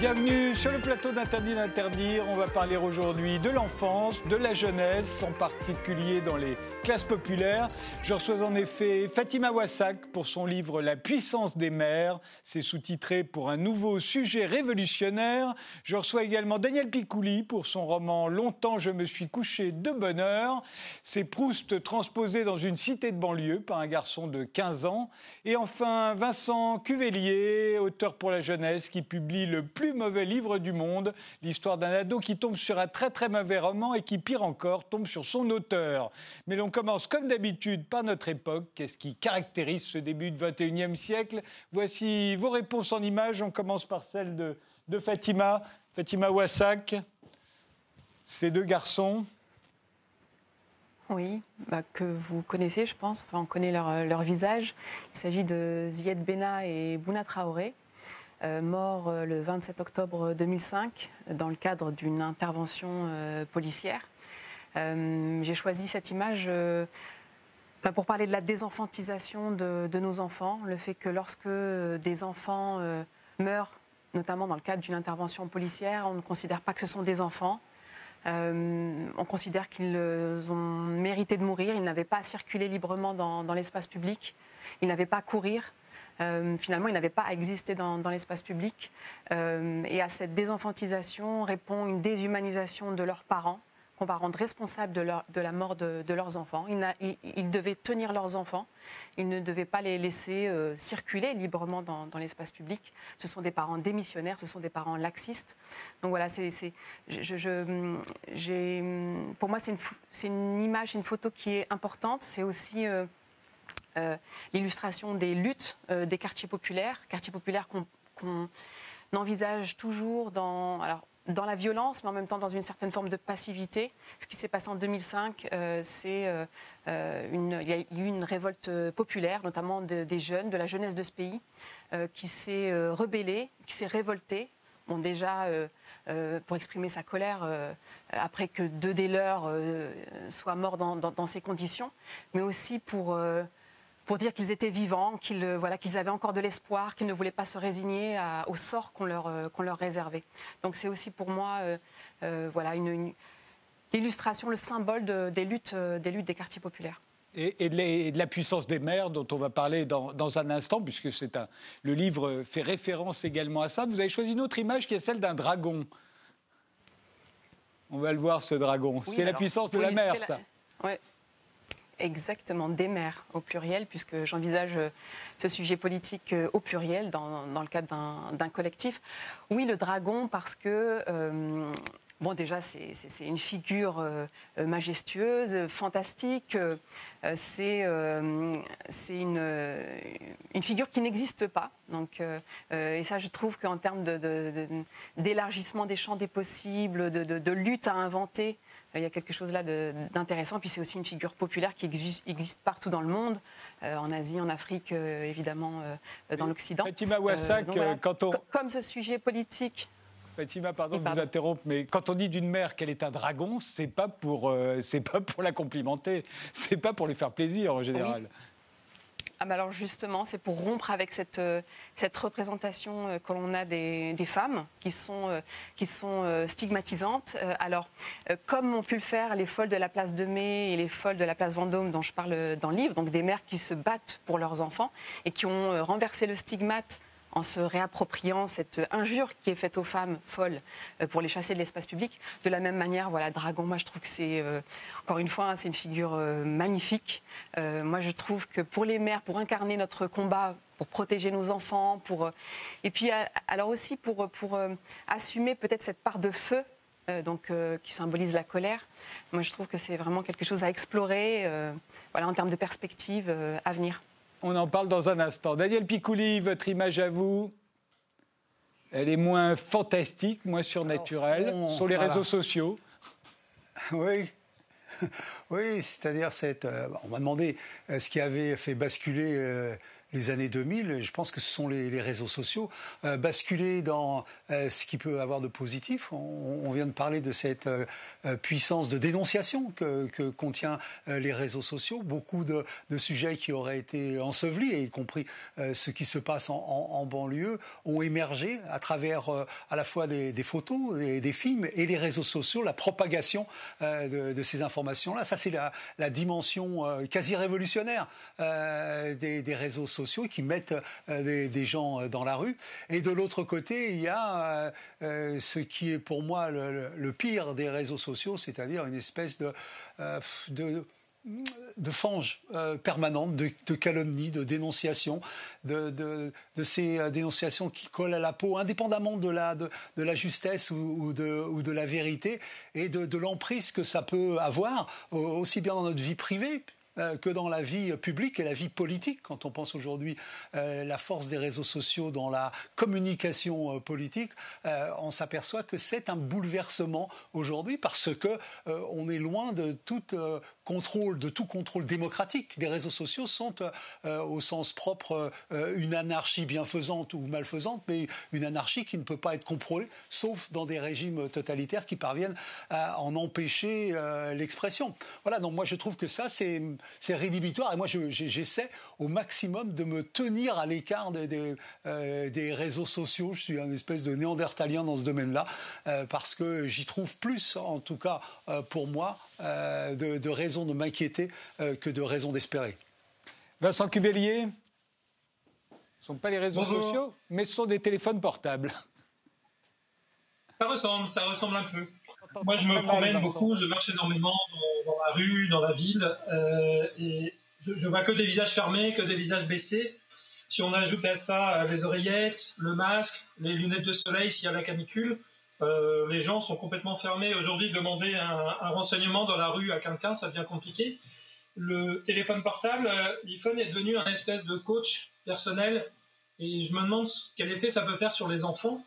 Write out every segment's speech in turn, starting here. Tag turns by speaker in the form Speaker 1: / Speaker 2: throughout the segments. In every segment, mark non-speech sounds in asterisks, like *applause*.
Speaker 1: Bienvenue sur le plateau d'Interdit d'interdire. On va parler aujourd'hui de l'enfance, de la jeunesse, en particulier dans les classes populaires. Je reçois en effet Fatima Wassak pour son livre La puissance des mères. C'est sous-titré pour un nouveau sujet révolutionnaire. Je reçois également Daniel Picouli pour son roman Longtemps je me suis couché de bonne heure. C'est Proust transposé dans une cité de banlieue par un garçon de 15 ans. Et enfin Vincent Cuvelier, auteur pour la jeunesse, qui publie le plus mauvais livre du monde, l'histoire d'un ado qui tombe sur un très très mauvais roman et qui, pire encore, tombe sur son auteur. Mais l'on commence comme d'habitude par notre époque. Qu'est-ce qui caractérise ce début du 21e siècle? Voici vos réponses en images. On commence par celle de, Fatima, Fatima Wassak. Ces deux garçons.
Speaker 2: Oui, bah, que vous connaissez, je pense. Enfin, on connaît leur, leur visage. Il s'agit de Zied Bena et Bouna Traoré. Euh, mort euh, le 27 octobre 2005 dans le cadre d'une intervention euh, policière. J'ai choisi cette image pour parler de la désenfantisation de, nos enfants, le fait que lorsque des enfants meurent, notamment dans le cadre d'une intervention policière, on ne considère pas que ce sont des enfants. on considère qu'ils ont mérité de mourir, ils n'avaient pas à circuler librement dans, dans l'espace public, ils n'avaient pas à courir, euh, finalement, ils n'avaient pas à exister dans, l'espace public. Euh, et à cette désenfantisation répond une déshumanisation de leurs parents qu'on va rendre responsables de, la mort de, leurs enfants. Ils, devaient tenir leurs enfants, ils ne devaient pas les laisser euh, circuler librement dans, l'espace public. Ce sont des parents démissionnaires, ce sont des parents laxistes. Donc voilà, pour moi, c'est une, image, une photo qui est importante. C'est aussi l'illustration des luttes euh, des quartiers populaires, quartiers populaires qu'on envisage toujours dans, alors, dans la violence, mais en même temps dans une certaine forme de passivité. Ce qui s'est passé en 2005, euh, c'est une, il y a eu une révolte populaire, notamment des jeunes, de la jeunesse de ce pays, qui s'est rebellée, qui s'est révoltée. Bon, déjà, pour exprimer sa colère après que deux des leurs soient morts dans, dans, ces conditions, mais aussi pour pour dire qu'ils étaient vivants, qu'ils euh, voilà, qu'ils avaient encore de l'espoir, qu'ils ne voulaient pas se résigner au sort qu'on leur, euh, qu'on leur réservait. Donc c'est aussi pour moi euh, voilà, une, illustration, le symbole des, luttes, des luttes des quartiers populaires.
Speaker 1: Et, de la, puissance des mères dont on va parler dans, dans un instant, puisque c'est un, le livre fait référence également à ça. Vous avez choisi une autre image qui est celle d'un dragon. On va le voir, ce dragon. c'est la puissance de la mer, ça.
Speaker 2: Ouais. Exactement, des mères au pluriel, puisque j'envisage euh, ce sujet politique euh, au pluriel dans, le cadre d'un collectif. Oui, le dragon, parce que euh, Bon, déjà, c'est une figure majestueuse, fantastique. c'est une, une, figure qui n'existe pas. Donc, et ça, je trouve qu'en termes d'élargissement de, des champs des possibles, de, lutte à inventer, il y a quelque chose là d'intéressant. Puis c'est aussi une figure populaire qui existe, partout dans le monde, euh, en Asie, en Afrique, euh, évidemment, euh, dans l'Occident.
Speaker 1: Fatima Wassak, quand on...
Speaker 2: Comme ce sujet politique
Speaker 1: Fatima, pardon de vous interrompre, mais quand on dit d'une mère qu'elle est un dragon, c'est pas pour, c'est pas pour la complimenter, c'est pas pour lui faire plaisir en général.
Speaker 2: Ah bah alors justement, c'est pour rompre avec cette, euh, cette représentation euh, que l'on a des, femmes qui sont, euh, qui sont stigmatisantes. Alors, comme ont pu le faire les folles de la place de Mai et les folles de la place Vendôme dont je parle dans le livre, donc des mères qui se battent pour leurs enfants et qui ont renversé le stigmate en se réappropriant cette injure qui est faite aux femmes folles euh, pour les chasser de l'espace public. De la même manière, voilà, Dragon, moi je trouve que c'est, euh, encore une fois, hein, c'est une figure euh, magnifique. moi je trouve que pour les mères, pour incarner notre combat, pour protéger nos enfants, pour, et puis alors aussi pour, pour assumer peut-être cette part de feu donc, qui symbolise la colère. Moi, je trouve que c'est vraiment quelque chose à explorer voilà, en termes de perspective à venir.
Speaker 1: On en parle dans un instant. Daniel Picouli, votre image à vous elle est moins fantastique, moins surnaturelle, sur les réseaux sociaux. *laughs*
Speaker 3: Oui, oui, c'est-à-dire cette. Euh, on m'a demandé euh, ce qui avait fait basculer les années 2000, je pense que ce sont les, réseaux sociaux, euh, basculer dans euh, ce qui peut avoir de positif. On, vient de parler de cette euh, puissance de dénonciation que, que contient les réseaux sociaux. Beaucoup de, de, sujets qui auraient été ensevelis, y compris ce qui se passe en, en, banlieue, ont émergé à travers à la fois des, des photos, des, des, films et les réseaux sociaux, la propagation de, de, ces informations-là. Ça, c'est la, la, dimension quasi révolutionnaire des, des réseaux sociaux qui mettent euh, des, gens euh, dans la rue. Et de l'autre côté, il y a euh, ce qui est pour moi le, pire des réseaux sociaux, c'est-à-dire une espèce de, de fange permanente, de, de, calomnie, de dénonciation, de, de, ces dénonciations qui collent à la peau, indépendamment de la, de, la justesse ou, de, ou de la vérité, et de, l'emprise que ça peut avoir, aussi bien dans notre vie privée, que dans la vie publique et la vie politique. Quand on pense aujourd'hui euh, la force des réseaux sociaux dans la communication euh, politique, on s'aperçoit que c'est un bouleversement aujourd'hui parce que on est loin de toute contrôle, de tout contrôle démocratique. Les réseaux sociaux sont, au sens propre, une anarchie bienfaisante ou malfaisante, mais une anarchie qui ne peut pas être contrôlée, sauf dans des régimes totalitaires qui parviennent à en empêcher l'expression. Voilà. Donc moi je trouve que ça c'est rédhibitoire. Et moi, j'essaie au maximum de me tenir à l'écart des, euh, réseaux sociaux. Je suis un espèce de néandertalien dans ce domaine-là, euh, parce que j'y trouve plus, en tout cas euh, pour moi, de, raisons de m'inquiéter que de raisons d'espérer.
Speaker 1: Vincent Cuvelier, ce ne sont pas les réseaux sociaux, mais ce sont des téléphones portables.
Speaker 4: Ça ressemble, ça ressemble un peu. Moi, je me promène beaucoup, je marche énormément dans, la rue, dans la ville, euh, et je, je, vois que des visages fermés, que des visages baissés. Si on ajoute à ça euh, les oreillettes, le masque, les lunettes de soleil s'il y a la canicule, euh, les gens sont complètement fermés. Aujourd'hui, demander un, renseignement dans la rue à quelqu'un, ça devient compliqué. Le téléphone portable, l'iPhone est devenu un espèce de coach personnel, et je me demande quel effet ça peut faire sur les enfants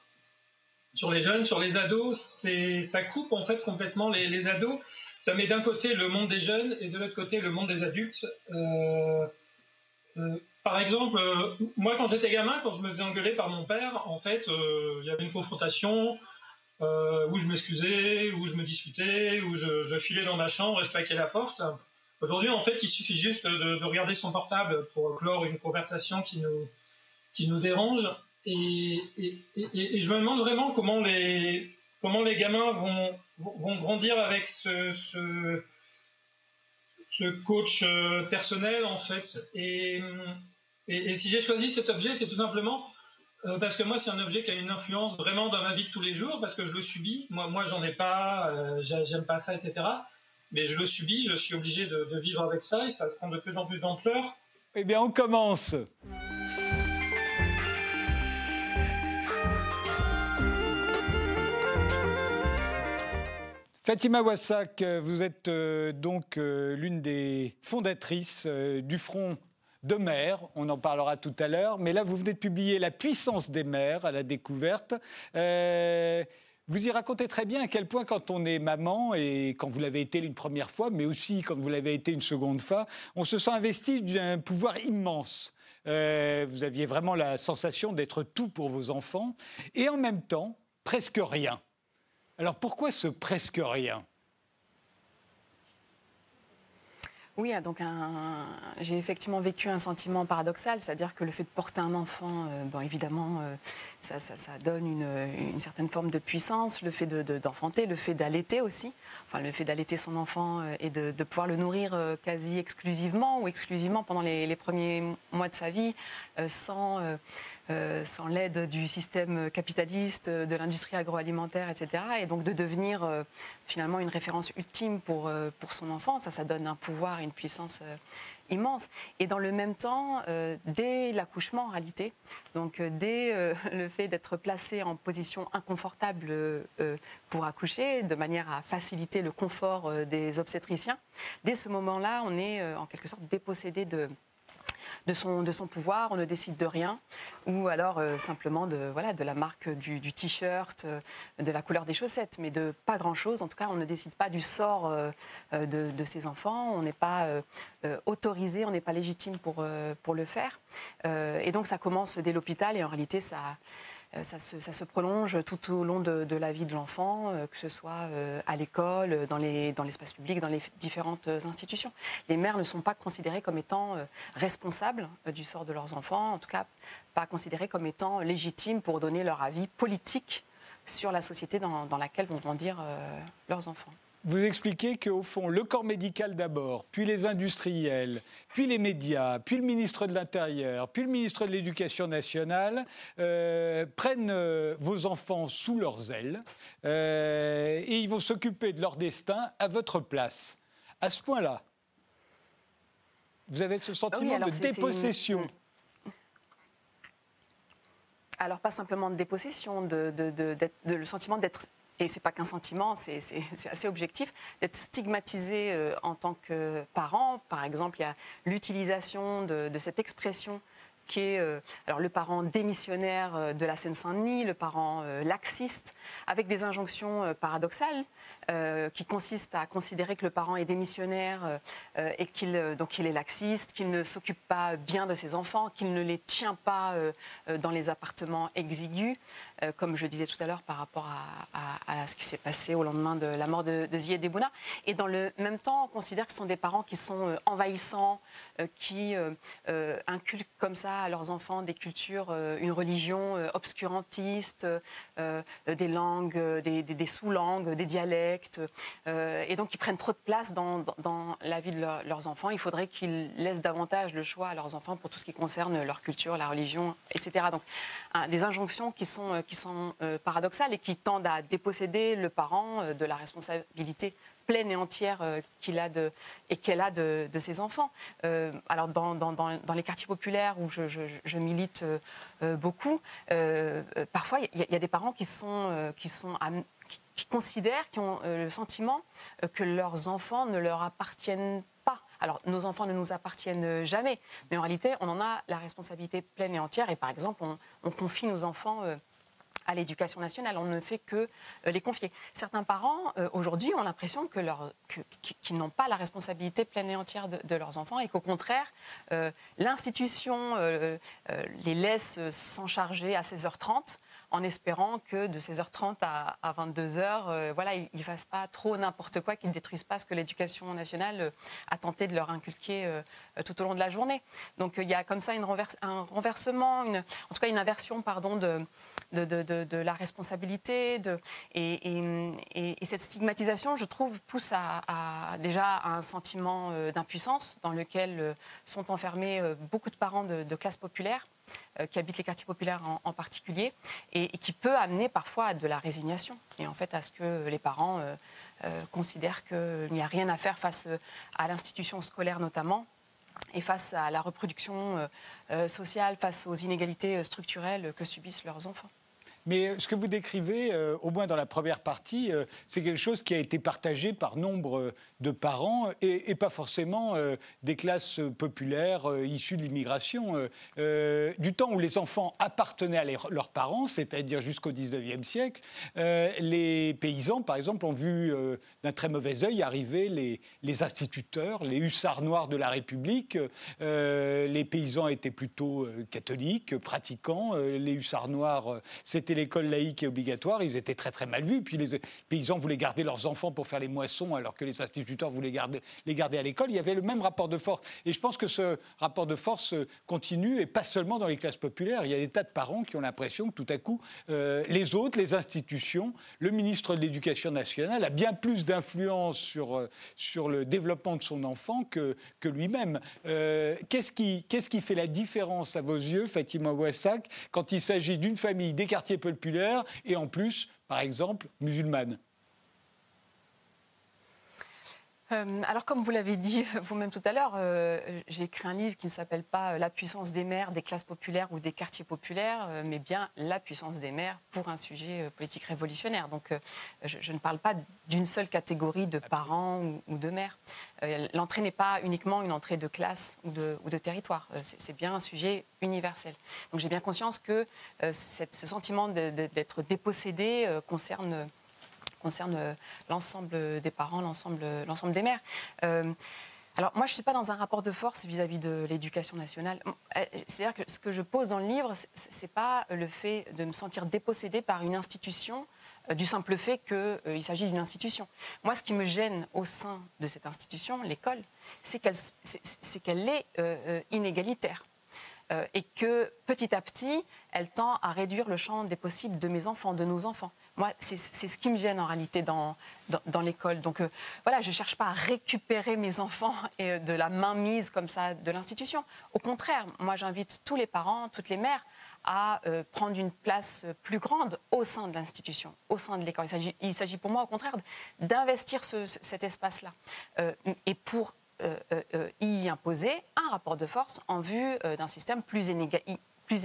Speaker 4: sur les jeunes, sur les ados, c'est ça coupe en fait complètement les, ados. Ça met d'un côté le monde des jeunes et de l'autre côté le monde des adultes. Euh, euh, par exemple, euh, moi quand j'étais gamin, quand je me faisais engueuler par mon père, en fait, il y avait une confrontation où je m'excusais, où je me disputais, où je, filais dans ma chambre et je claquais la porte. Aujourd'hui, en fait, il suffit juste de, de, regarder son portable pour clore une conversation qui nous, qui nous dérange. Et, je me demande vraiment comment les, comment les gamins vont, vont grandir avec ce, ce, coach euh, personnel, en fait. Et, et, si j'ai choisi cet objet, c'est tout simplement euh, parce que moi, c'est un objet qui a une influence vraiment dans ma vie de tous les jours, parce que je le subis. Moi, moi j'en ai pas, euh, j'aime pas ça, etc. Mais je le subis, je suis obligé de, de vivre avec ça, et ça prend de plus en plus d'ampleur.
Speaker 1: Eh bien, on commence. Fatima Wassak, vous êtes euh, donc euh, l'une des fondatrices du Front de mer, on en parlera tout à l'heure, mais là vous venez de publier La puissance des mers à la découverte. vous y racontez très bien à quel point quand on est maman, et quand vous l'avez été une première fois, mais aussi quand vous l'avez été une seconde fois, on se sent investi d'un pouvoir immense. vous aviez vraiment la sensation d'être tout pour vos enfants, et en même temps, presque rien. Alors pourquoi ce presque rien?
Speaker 2: Oui, ah, donc j'ai effectivement vécu un sentiment paradoxal, c'est-à-dire que le fait de porter un enfant, euh, bon, évidemment, euh, ça, donne une, certaine forme de puissance, le fait d'enfanter, le fait d'allaiter aussi, enfin le fait d'allaiter son enfant euh, et de, pouvoir le nourrir quasi exclusivement ou exclusivement pendant les premiers mois de sa vie, sans euh, sans l'aide du système capitaliste, de l'industrie agroalimentaire, etc. Et donc de devenir euh, finalement une référence ultime pour, euh, pour son enfant, ça, ça donne un pouvoir et une puissance immense. Et dans le même temps, dès l'accouchement en réalité, donc dès *laughs* le fait d'être placé en position inconfortable pour accoucher, de manière à faciliter le confort des obstétriciens, dès ce moment-là, on est en quelque sorte dépossédé de de, son, de son pouvoir, on ne décide de rien, ou alors simplement de, voilà, de la marque du, t-shirt, de la couleur des chaussettes, mais de pas grand-chose. En tout cas, on ne décide pas du sort de, de ses enfants, on n'est pas autorisé, on n'est pas légitime pour, pour le faire. et donc ça commence dès l'hôpital et en réalité ça euh, ça se, prolonge tout au long de, la vie de l'enfant, euh, que ce soit euh, à l'école, dans l'espace public, dans les différentes institutions. Les mères ne sont pas considérées comme étant responsables du sort de leurs enfants, en tout cas pas considérées comme étant légitimes pour donner leur avis politique sur la société dans, dans laquelle vont grandir leurs enfants.
Speaker 1: Vous expliquez qu'au fond, le corps médical d'abord, puis les industriels, puis les médias, puis le ministre de l'Intérieur, puis le ministre de l'Éducation nationale euh, prennent euh, vos enfants sous leurs ailes euh, et ils vont s'occuper de leur destin à votre place. À ce point-là, vous avez ce sentiment de dépossession. Hmm.
Speaker 2: Alors pas simplement de dépossession, de, le sentiment d'être et c'est pas qu'un sentiment, c'est assez objectif, d'être stigmatisé euh, en tant que parent. Par exemple, il y a l'utilisation de, cette expression qui est euh, alors le parent démissionnaire euh, de la Seine-Saint-Denis, le parent laxiste, avec des injonctions paradoxales qui consiste à considérer que le parent est démissionnaire et qu'il donc est laxiste, qu'il ne s'occupe pas bien de ses enfants, qu'il ne les tient pas dans les appartements exigus, comme je disais tout à l'heure par rapport à, ce qui s'est passé au lendemain de la mort de, de Zied. Et dans le même temps, on considère que ce sont des parents qui sont envahissants, qui inculquent comme ça à leurs enfants des cultures, une religion obscurantiste, des langues, des sous-langues, des dialectes euh, et donc ils prennent trop de place dans, la vie de leurs enfants. Il faudrait qu'ils laissent davantage le choix à leurs enfants pour tout ce qui concerne leur culture, la religion, etc. Donc des injonctions qui sont, euh, sont euh, paradoxales et qui tendent à déposséder le parent de la responsabilité pleine et entière qu'il a et qu'elle a de, ses enfants. alors dans, dans, les quartiers populaires où je, milite beaucoup, parfois il y, a des parents qui sont, qui sont qui considèrent, qui ont euh, le sentiment euh, que leurs enfants ne leur appartiennent pas. Alors, nos enfants ne nous appartiennent jamais, mais en réalité, on en a la responsabilité pleine et entière. Et par exemple, on, confie nos enfants euh, à l'éducation nationale. On ne fait que les confier. Certains parents, aujourd'hui, ont l'impression qu'ils n'ont pas la responsabilité pleine et entière de, de leurs enfants et qu'au contraire, l'institution les laisse s'en charger à 16h30 en espérant que de 16h30 à, 22h, euh, voilà, ils ne fassent pas trop n'importe quoi, qu'ils ne détruisent pas ce que l'éducation nationale euh, a tenté de leur inculquer euh, tout au long de la journée. Donc il y a comme ça un renversement, en tout cas une inversion pardon, de, de, de, la responsabilité. De, et, et, cette stigmatisation, je trouve, pousse à, déjà à un sentiment d'impuissance dans lequel sont enfermés beaucoup de parents de, classes populaires qui habitent les quartiers populaires en, particulier, et, qui peut amener parfois à de la résignation, et en fait à ce que les parents euh, euh, considèrent qu'il n'y a rien à faire face à l'institution scolaire notamment, et face à la reproduction sociale, face aux inégalités structurelles que subissent leurs enfants.
Speaker 1: Mais euh, ce que vous décrivez, euh, au moins dans la première partie, euh, c'est quelque chose qui a été partagé par nombre de parents et, pas forcément des classes populaires issues de l'immigration. du temps où les enfants appartenaient à leurs parents, c'est-à-dire jusqu'au 19e siècle, les paysans, par exemple, ont vu d'un très mauvais œil arriver les, les, instituteurs, les hussards noirs de la République. les paysans étaient plutôt catholiques, pratiquants. les hussards noirs, c'était l'école laïque et obligatoire, ils étaient très très mal vus. Puis les paysans voulaient garder leurs enfants pour faire les moissons, alors que les instituteurs voulaient les garder à l'école. Il y avait le même rapport de force. Et je pense que ce rapport de force continue, et pas seulement dans les classes populaires. Il y a des tas de parents qui ont l'impression que tout à coup, euh, les autres, les institutions, le ministre de l'Éducation nationale a bien plus d'influence sur, euh, sur le développement de son enfant que, que lui-même. Euh, qu'est-ce qui, qu'est-ce qui fait la différence à vos yeux, Fatima Ouassak, quand il s'agit d'une famille des quartiers populaire et en plus, par exemple, musulmane
Speaker 2: Euh, alors, comme vous l'avez dit *laughs* vous-même tout à l'heure, euh, j'ai écrit un livre qui ne s'appelle pas La puissance des mères, des classes populaires ou des quartiers populaires, euh, mais bien La puissance des mères pour un sujet politique révolutionnaire. Donc, je, ne parle pas d'une seule catégorie de parents ou, de mères. L'entrée n'est pas uniquement une entrée de classe ou de, ou de territoire. C'est bien un sujet universel. Donc, j'ai bien conscience que ce sentiment d'être dépossédé concerne concerne euh, l'ensemble des parents, l'ensemble des mères. Euh, alors moi, je ne suis pas dans un rapport de force vis-à-vis de l'éducation nationale. Euh, c'est-à-dire que ce que je pose dans le livre, ce n'est pas le fait de me sentir dépossédée par une institution du simple fait qu'il s'agit d'une institution. Moi, ce qui me gêne au sein de cette institution, l'école, c'est qu'elle est, inégalitaire. Et que petit à petit, elle tend à réduire le champ des possibles de mes enfants, de nos enfants. Moi, c'est ce qui me gêne en réalité dans, dans, l'école. Donc euh, voilà, je ne cherche pas à récupérer mes enfants *laughs* et euh, de la mainmise comme ça de l'institution. Au contraire, moi j'invite tous les parents, toutes les mères à euh, prendre une place plus grande au sein de l'institution, au sein de l'école. Il s'agit pour moi au contraire d'investir cet espace-là. et pour y imposer un rapport de force en vue d'un système plus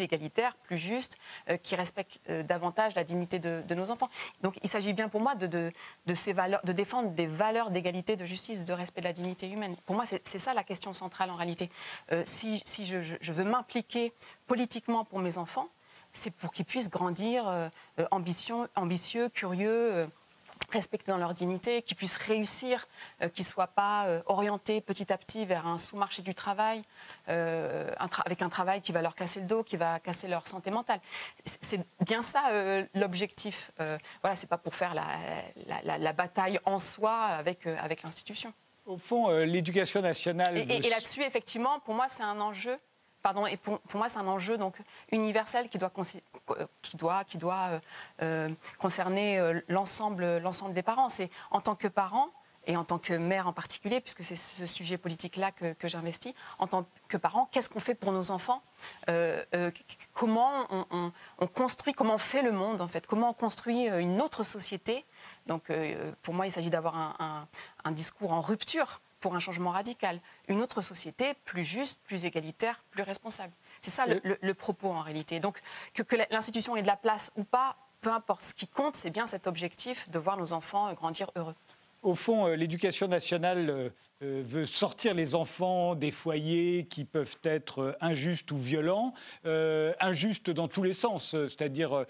Speaker 2: égalitaire, plus juste, euh, qui respecte euh, davantage la dignité de, nos enfants. Donc il s'agit bien pour moi de, ces valeurs, de défendre des valeurs d'égalité, de justice, de respect de la dignité humaine. Pour moi, c'est ça la question centrale en réalité. Euh, si, je, veux m'impliquer politiquement pour mes enfants, c'est pour qu'ils puissent grandir ambitieux, curieux respectés dans leur dignité, qu'ils puissent réussir, euh, qu'ils ne soient pas euh, orientés petit à petit vers un sous-marché du travail, euh, avec un travail qui va leur casser le dos, qui va casser leur santé mentale. C'est bien ça l'objectif. voilà, c'est pas pour faire la, la, bataille en soi avec, avec l'institution.
Speaker 1: Au fond, l'éducation nationale.
Speaker 2: et là-dessus, effectivement, pour moi, c'est un enjeu Et pour, moi, c'est un enjeu donc universel qui doit, euh, euh, concerner euh, l'ensemble, des parents. C'est en tant que parent et en tant que mère en particulier, puisque c'est ce sujet politique-là que, j'investis, en tant que parent, qu'est-ce qu'on fait pour nos enfants Comment on, construit, comment on fait le monde en fait Comment on construit une autre société Donc, pour moi, il s'agit d'avoir un discours en rupture pour un changement radical, une autre société plus juste, plus égalitaire, plus responsable. C'est ça le, propos en réalité. Donc que, que l'institution ait de la place ou pas, peu importe. Ce qui compte, c'est bien cet objectif de voir nos enfants grandir heureux.
Speaker 1: Au fond, euh, l'éducation nationale euh, euh, veut sortir les enfants des foyers qui peuvent être injustes ou violents, injustes dans tous les sens, c'est-à-dire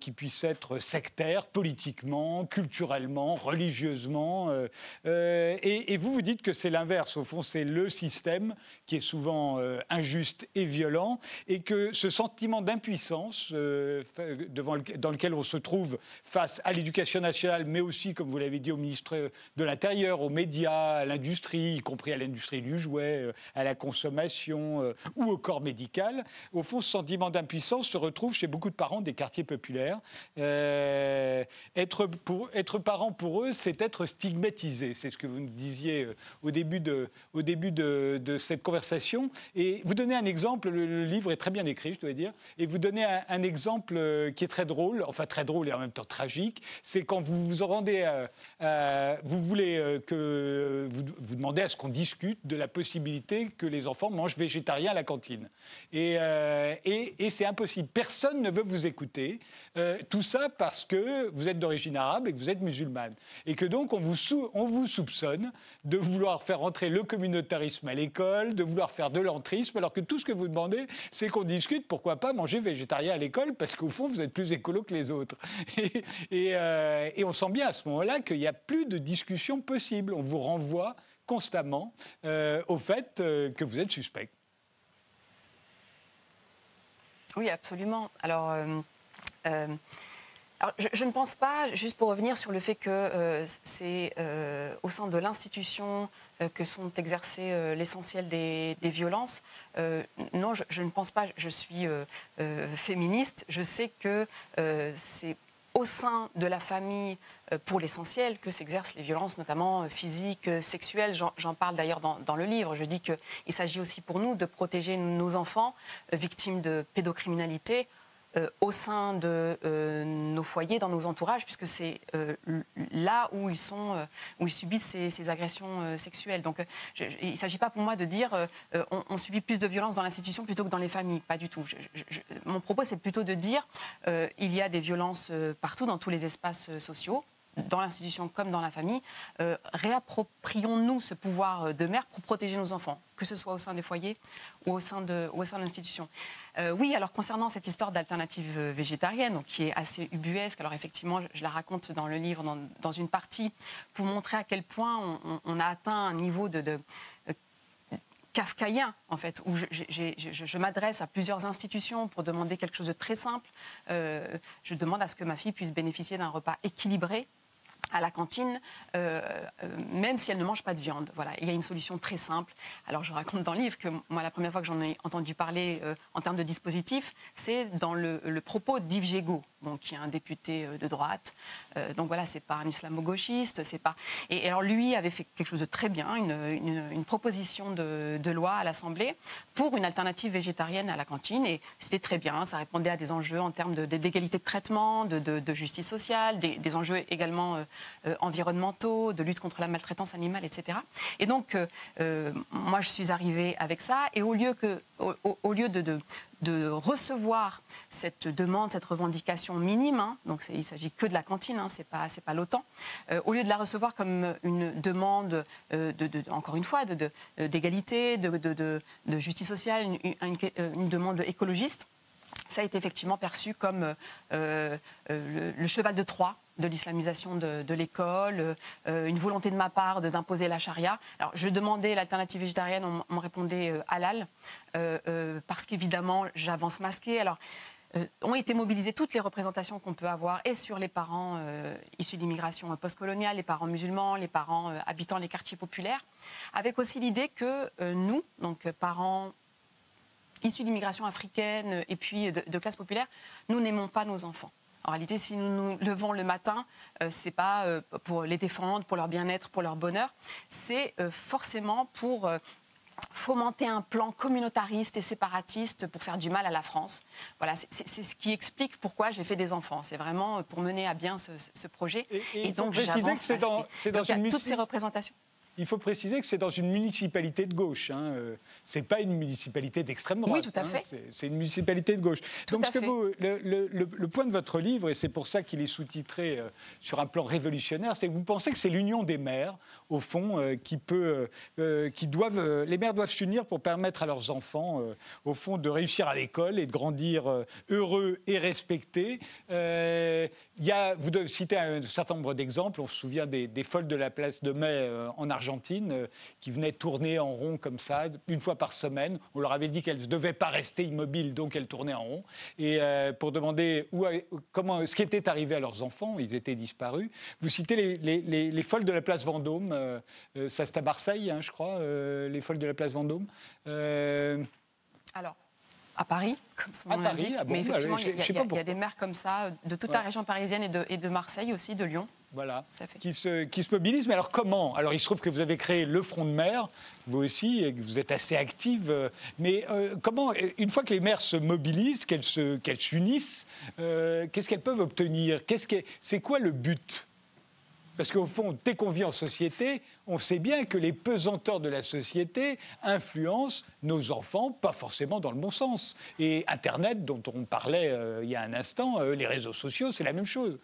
Speaker 1: qui puissent être sectaires politiquement, culturellement, religieusement. Et, vous, vous dites que c'est l'inverse. Au fond, c'est le système qui est souvent injuste et violent, et que ce sentiment d'impuissance devant dans lequel on se trouve face à l'éducation nationale, mais aussi, comme vous l'avez dit, au ministre de l'Intérieur, aux médias, à l'industrie, y compris à l'industrie du jouet, euh, à la consommation euh, ou au corps médical. Au fond, ce sentiment d'impuissance se retrouve chez beaucoup de parents des quartiers populaires. Euh, être, pour, être parent pour eux, c'est être stigmatisé. C'est ce que vous nous disiez au début, de, au début de, cette conversation. Et vous donnez un exemple, le, livre est très bien écrit, je dois dire, et vous donnez un, exemple qui est très drôle, enfin très drôle et en même temps tragique, c'est quand vous vous rendez à vous voulez que vous, demandez à ce qu'on discute de la possibilité que les enfants mangent végétarien à la cantine. Et, euh, c'est impossible. Personne ne veut vous écouter. Euh, tout ça parce que vous êtes d'origine arabe et que vous êtes musulmane. Et que donc on vous, on vous soupçonne de vouloir faire entrer le communautarisme à l'école, de vouloir faire de l'entrisme, alors que tout ce que vous demandez, c'est qu'on discute pourquoi pas manger végétarien à l'école, parce qu'au fond, vous êtes plus écolo que les autres. *laughs* Et, et on sent bien à ce moment-là qu'il n'y a plus de discussion possible. On vous renvoie constamment euh, au fait euh, que vous êtes suspect.
Speaker 2: Oui, absolument. Alors, euh, je, ne pense pas, juste pour revenir sur le fait que c'est au sein de l'institution que sont exercées l'essentiel des, violences. non, je, je, ne pense pas. Je suis féministe. Je sais que c'est au sein de la famille, euh, pour l'essentiel, que s'exercent les violences, notamment euh, physiques, euh, sexuelles. J'en parle d'ailleurs dans, le livre. Je dis qu'il s'agit aussi pour nous de protéger nos enfants victimes de pédocriminalité euh, au sein de euh, nos foyers, dans nos entourages, puisque c'est euh, là où ils, sont, où ils subissent ces, agressions sexuelles. Donc il ne s'agit pas pour moi de dire on, subit plus de violence dans l'institution plutôt que dans les familles. Pas du tout. mon propos, c'est plutôt de dire il y a des violences partout, dans tous les espaces sociaux dans l'institution comme dans la famille, euh, réapproprions-nous ce pouvoir de mère pour protéger nos enfants, que ce soit au sein des foyers ou au sein de, l'institution. Euh, oui, alors concernant cette histoire d'alternative végétarienne, qui est assez ubuesque, alors effectivement, je, la raconte dans le livre, dans, une partie, pour montrer à quel point on, a atteint un niveau de, euh, kafkaïen, en fait, où je, m'adresse à plusieurs institutions pour demander quelque chose de très simple. je demande à ce que ma fille puisse bénéficier d'un repas équilibré à la cantine, euh, euh, même si elle ne mange pas de viande. Voilà, il y a une solution très simple. Alors, je raconte dans le livre que moi, la première fois que j'en ai entendu parler euh, en termes de dispositif, c'est dans le, propos d'Yves Gégaud, bon, qui est un député de droite. donc voilà, c'est pas un islamo-gauchiste, c'est pas. Et, alors lui avait fait quelque chose de très bien, une, proposition de, loi à l'Assemblée pour une alternative végétarienne à la cantine, et c'était très bien. Ça répondait à des enjeux en termes d'égalité de, traitement, de, justice sociale, des, enjeux également environnementaux, de lutte contre la maltraitance animale, etc. Et donc, euh, euh, moi, je suis arrivée avec ça, et au lieu, de, recevoir cette demande, cette revendication minime, hein, donc il s'agit que de la cantine, hein, c'est pas pas l'OTAN, au lieu de la recevoir comme une demande, de, encore une fois, d'égalité, de, justice sociale, une, demande écologiste, ça a été effectivement perçu comme le, cheval de Troie de l'islamisation de, l'école, euh, une volonté de ma part d'imposer la charia. Alors, je demandais l'alternative végétarienne, on, me répondait euh, halal, euh, parce qu'évidemment, j'avance masquée. Alors, ont été mobilisées toutes les représentations qu'on peut avoir, et sur les parents issus d'immigration postcoloniale, les parents musulmans, les parents habitant les quartiers populaires, avec aussi l'idée que nous, donc parents issus d'immigration africaine et puis de, de classe populaire, nous n'aimons pas nos enfants. En réalité, si nous nous levons le matin, ce euh, c'est pas euh, pour les défendre, pour leur bien-être, pour leur bonheur, c'est euh, forcément pour fomenter un plan communautariste et séparatiste pour faire du mal à la France. Voilà, c'est ce qui explique pourquoi j'ai fait des enfants. C'est vraiment pour mener à bien ce, projet.
Speaker 1: Et, donc, j'avance. C'est dans, dans
Speaker 2: une toutes ces représentations.
Speaker 1: Il faut préciser que c'est dans une municipalité de gauche. Hein. Euh, ce n'est pas une municipalité d'extrême droite.
Speaker 2: Oui, tout à hein. fait.
Speaker 1: C'est une municipalité de gauche. Donc, ce que vous, le, point de votre livre, et c'est pour ça qu'il est sous-titré euh, sur un plan révolutionnaire, c'est que vous pensez que c'est l'union des maires, au fond, euh, qui peut, qui doivent, les maires doivent s'unir pour permettre à leurs enfants, au fond, de réussir à l'école et de grandir heureux et respectés. y a, vous citer un certain nombre d'exemples. On se souvient des, des, folles de la place de Mai en Argentine Euh, qui venaient tourner en rond comme ça, une fois par semaine. On leur avait dit qu'elles ne devaient pas rester immobiles, donc elles tournaient en rond. Et euh, pour demander où, comment, ce qui était arrivé à leurs enfants, ils étaient disparus. Vous citez les, les, folles de la place Vendôme, ça c'est à Marseille, je crois, les folles de la place Vendôme.
Speaker 2: Alors, à Paris, comme son nom l'indique. Ah mais effectivement, il y, a des maires comme ça, de toute la région parisienne et de, et de Marseille aussi, de Lyon.
Speaker 1: Voilà, qui se, qui se mobilisent. Mais alors comment? Alors il se trouve que vous avez créé le Front de mer, vous aussi, et que vous êtes assez active. Euh, mais euh, comment, une fois que les maires se mobilisent, qu'elles s'unissent, euh, qu'est-ce qu'elles peuvent obtenir? C'est quoi le but? Parce qu'au fond, dès qu'on vit en société, on sait bien que les pesanteurs de la société influencent nos enfants, pas forcément dans le bon sens. Et Internet, dont on parlait il y a un instant, les réseaux sociaux, c'est la même chose.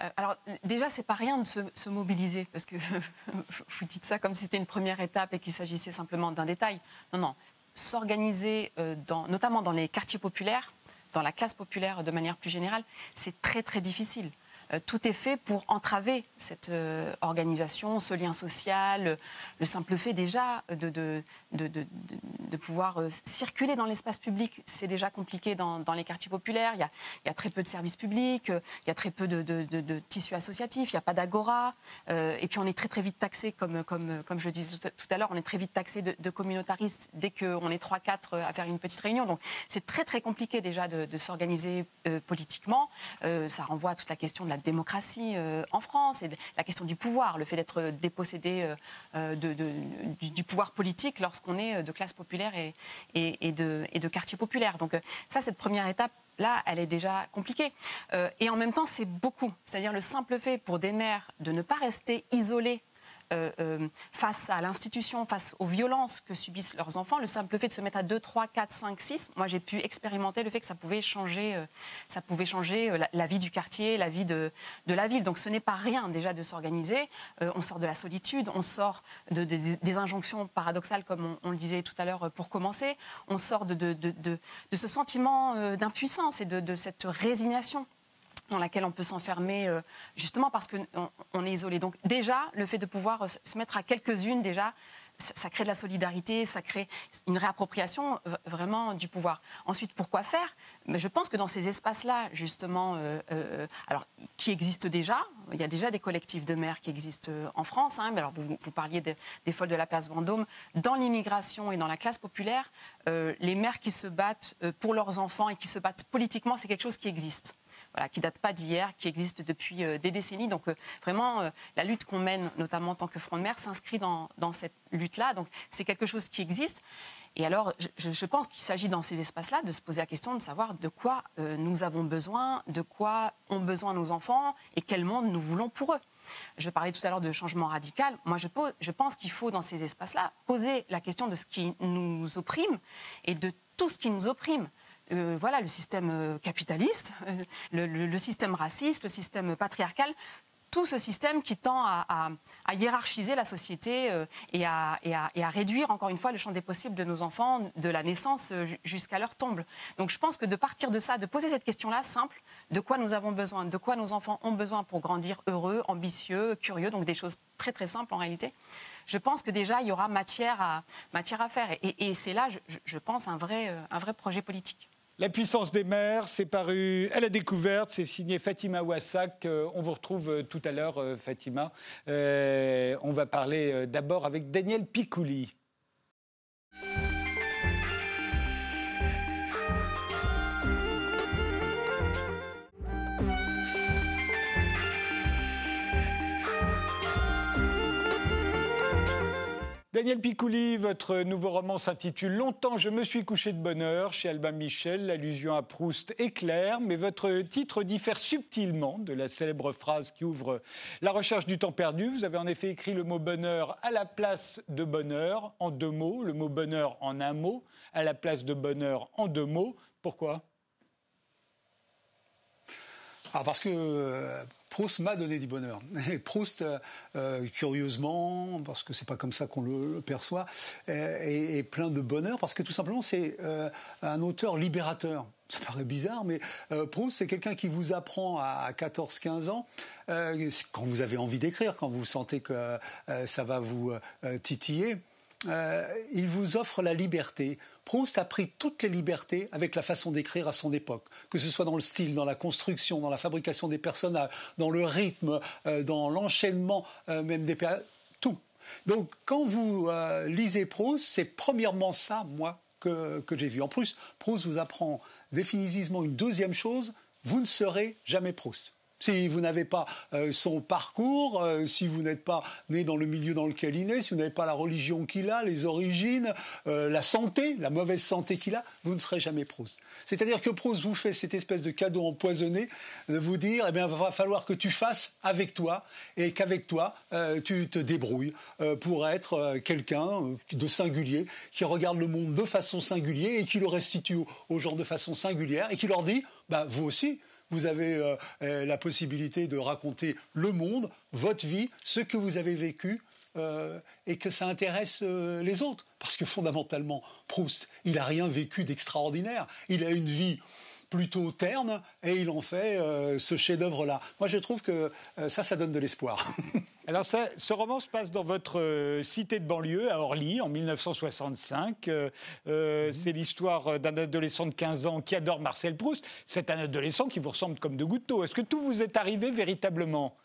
Speaker 2: Euh, alors déjà, c'est pas rien de se, mobiliser, parce que *laughs* vous dites ça comme si c'était une première étape et qu'il s'agissait simplement d'un détail. Non, non. S'organiser, euh, notamment dans les quartiers populaires, dans la classe populaire de manière plus générale, c'est très très difficile. Euh, tout est fait pour entraver cette euh, organisation, ce lien social, le simple fait déjà de, de, de, pouvoir euh, circuler dans l'espace public, c'est déjà compliqué dans, les quartiers populaires. Il y, a, il y, a, très peu de services publics, il y a très peu de, tissus associatifs, il n'y a pas d'agora. et puis on est très très vite taxé, comme, comme, comme je le disais tout à l'heure, on est très vite taxé de, communautaristes dès qu'on est 3-4 à faire une petite réunion. Donc c'est très très compliqué déjà de, s'organiser politiquement. ça renvoie à toute la question de la la démocratie en France et la question du pouvoir, le fait d'être dépossédé du, pouvoir politique lorsqu'on est de classe populaire et, et, de, et de quartier populaire. Donc ça, cette première étape, là, elle est déjà compliquée. et en même temps, c'est beaucoup. C'est-à-dire le simple fait pour des mères de ne pas rester euh, euh, face à l'institution, face aux violences que subissent leurs enfants, le simple fait de se mettre à 2, 3, 4, 5, 6, moi j'ai pu expérimenter le fait que ça pouvait changer, euh, ça pouvait changer la, vie du quartier, la vie de, la ville. Donc ce n'est pas rien déjà de s'organiser. on sort de la solitude, on sort de, des injonctions paradoxales, comme on, le disait tout à l'heure pour commencer. On sort de ce sentiment d'impuissance et de, cette résignation dans laquelle on peut s'enfermer euh, justement parce qu'on on est isolé. Donc déjà, le fait de pouvoir euh, se mettre à quelques-unes, déjà, ça, crée de la solidarité, ça crée une réappropriation vraiment du pouvoir. Ensuite, pourquoi faire? Mais Je pense que dans ces espaces-là, justement, euh, alors, qui existent déjà, il y a déjà des collectifs de maires qui existent en France. Hein, mais alors vous, vous parliez des folles de la place Vendôme. Dans l'immigration et dans la classe populaire, les maires qui se battent pour leurs enfants et qui se battent politiquement, c'est quelque chose qui existe qui date pas d'hier, qui existe depuis euh, des décennies. Donc euh, vraiment, euh, la lutte qu'on mène, notamment en tant que Front de mer, s'inscrit dans, cette lutte-là. Donc c'est quelque chose qui existe. Et alors, je, pense qu'il s'agit dans ces espaces-là de se poser la question de savoir de quoi nous avons besoin, de quoi ont besoin nos enfants et quel monde nous voulons pour eux. Je parlais tout à l'heure de changement radical. Moi, je pense qu'il faut, dans ces espaces-là, poser la question de ce qui nous opprime et de tout ce qui nous opprime. Euh, voilà, le système euh, capitaliste, euh, le, système raciste, le système patriarcal, tout ce système qui tend à, hiérarchiser la société et, à, réduire, encore une fois, le champ des possibles de nos enfants, de la naissance jusqu'à leur tombe. Donc je pense que de partir de ça, de poser cette question-là simple, de quoi nous avons besoin, de quoi nos enfants ont besoin pour grandir heureux, ambitieux, curieux, donc des choses très très simples en réalité je pense que déjà, il y aura matière à, faire. Et, c'est là, je, pense, un vrai projet politique.
Speaker 1: La puissance des mers, c'est paru à la découverte, c'est signé Fatima Ouassak. Euh, on vous retrouve euh, tout à l'heure, euh, Fatima. on va parler d'abord avec Daniel Picouli. Daniel Picouli, votre nouveau roman s'intitule Longtemps je me suis couché de bonheur chez Albin Michel. L'allusion à Proust est claire, mais votre titre diffère subtilement de la célèbre phrase qui ouvre La recherche du temps perdu. Vous avez en effet écrit le mot bonheur à la place de bonheur en deux mots, le mot bonheur en un mot, à la place de bonheur en deux mots. Pourquoi?
Speaker 3: Ah, parce que euh, Proust m'a donné du bonheur. Et *laughs* Proust, euh, euh, curieusement, parce que c'est pas comme ça qu'on le, perçoit, est, plein de bonheur parce que tout simplement c'est un auteur libérateur. Ça paraît bizarre, mais Proust, c'est quelqu'un qui vous apprend à 14-15 ans, quand vous avez envie d'écrire, quand vous sentez que ça va vous titiller, il vous offre la liberté. Proust a pris toutes les libertés avec la façon d'écrire à son époque, que ce soit dans le style, dans la construction, dans la fabrication des personnages, dans le rythme, euh, dans l'enchaînement euh, même des tout. Donc quand vous euh, lisez Proust, c'est premièrement ça, moi, que, que j'ai vu. En plus, Proust vous apprend définitivement une deuxième chose, vous ne serez jamais Proust. Si vous n'avez pas euh, son parcours, euh, si vous n'êtes pas né dans le milieu dans lequel il est, si vous n'avez pas la religion qu'il a, les origines, euh, la santé, la mauvaise santé qu'il a, vous ne serez jamais Proust. C'est-à-dire que Proust vous fait cette espèce de cadeau empoisonné de vous dire, eh bien, il va falloir que tu fasses avec toi et qu'avec toi, tu te débrouilles pour être quelqu'un de singulier, qui regarde le monde de façon singulière et qui le restitue aux gens de façon singulière et qui leur dit, bah, vous aussi, vous avez euh, euh, la possibilité de raconter le monde, votre vie, ce que vous avez vécu, euh, et que ça intéresse les autres. Parce que fondamentalement, Proust, il n'a rien vécu d'extraordinaire. Il a une vie plutôt terne et il en fait euh, ce chef-d'œuvre-là. Moi, je trouve que euh, ça, ça donne de l'espoir. *laughs*
Speaker 1: Alors, ça, ce roman se passe dans votre euh, cité de banlieue, à Orly, en 1965. Mhm. C'est l'histoire d'un adolescent de 15 ans qui adore Marcel Proust. C'est un adolescent qui vous ressemble comme de gouttes d'eau. Est-ce que tout vous est arrivé véritablement?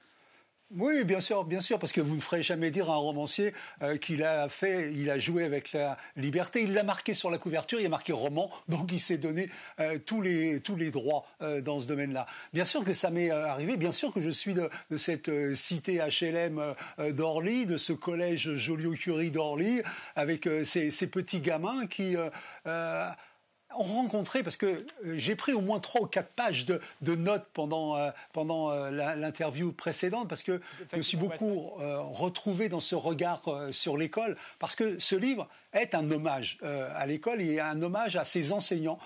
Speaker 3: Oui, bien sûr, bien sûr, parce que vous ne ferez jamais dire à un romancier euh, qu'il a fait, il a joué avec la liberté. Il l'a marqué sur la couverture, il a marqué roman, donc il s'est donné euh, tous les tous les droits euh, dans ce domaine-là. Bien sûr que ça m'est arrivé, bien sûr que je suis de, cette cité HLM d'Orly, de ce collège Joliot-Curie d'Orly, avec ces, ces, petits gamins qui rencontré, parce que euh, j'ai pris au moins trois ou quatre pages de, notes pendant, euh, pendant euh, l'interview précédente, parce que je me suis beaucoup retrouvé dans ce regard sur l'école, parce que ce livre est un hommage à l'école et un hommage à ces enseignants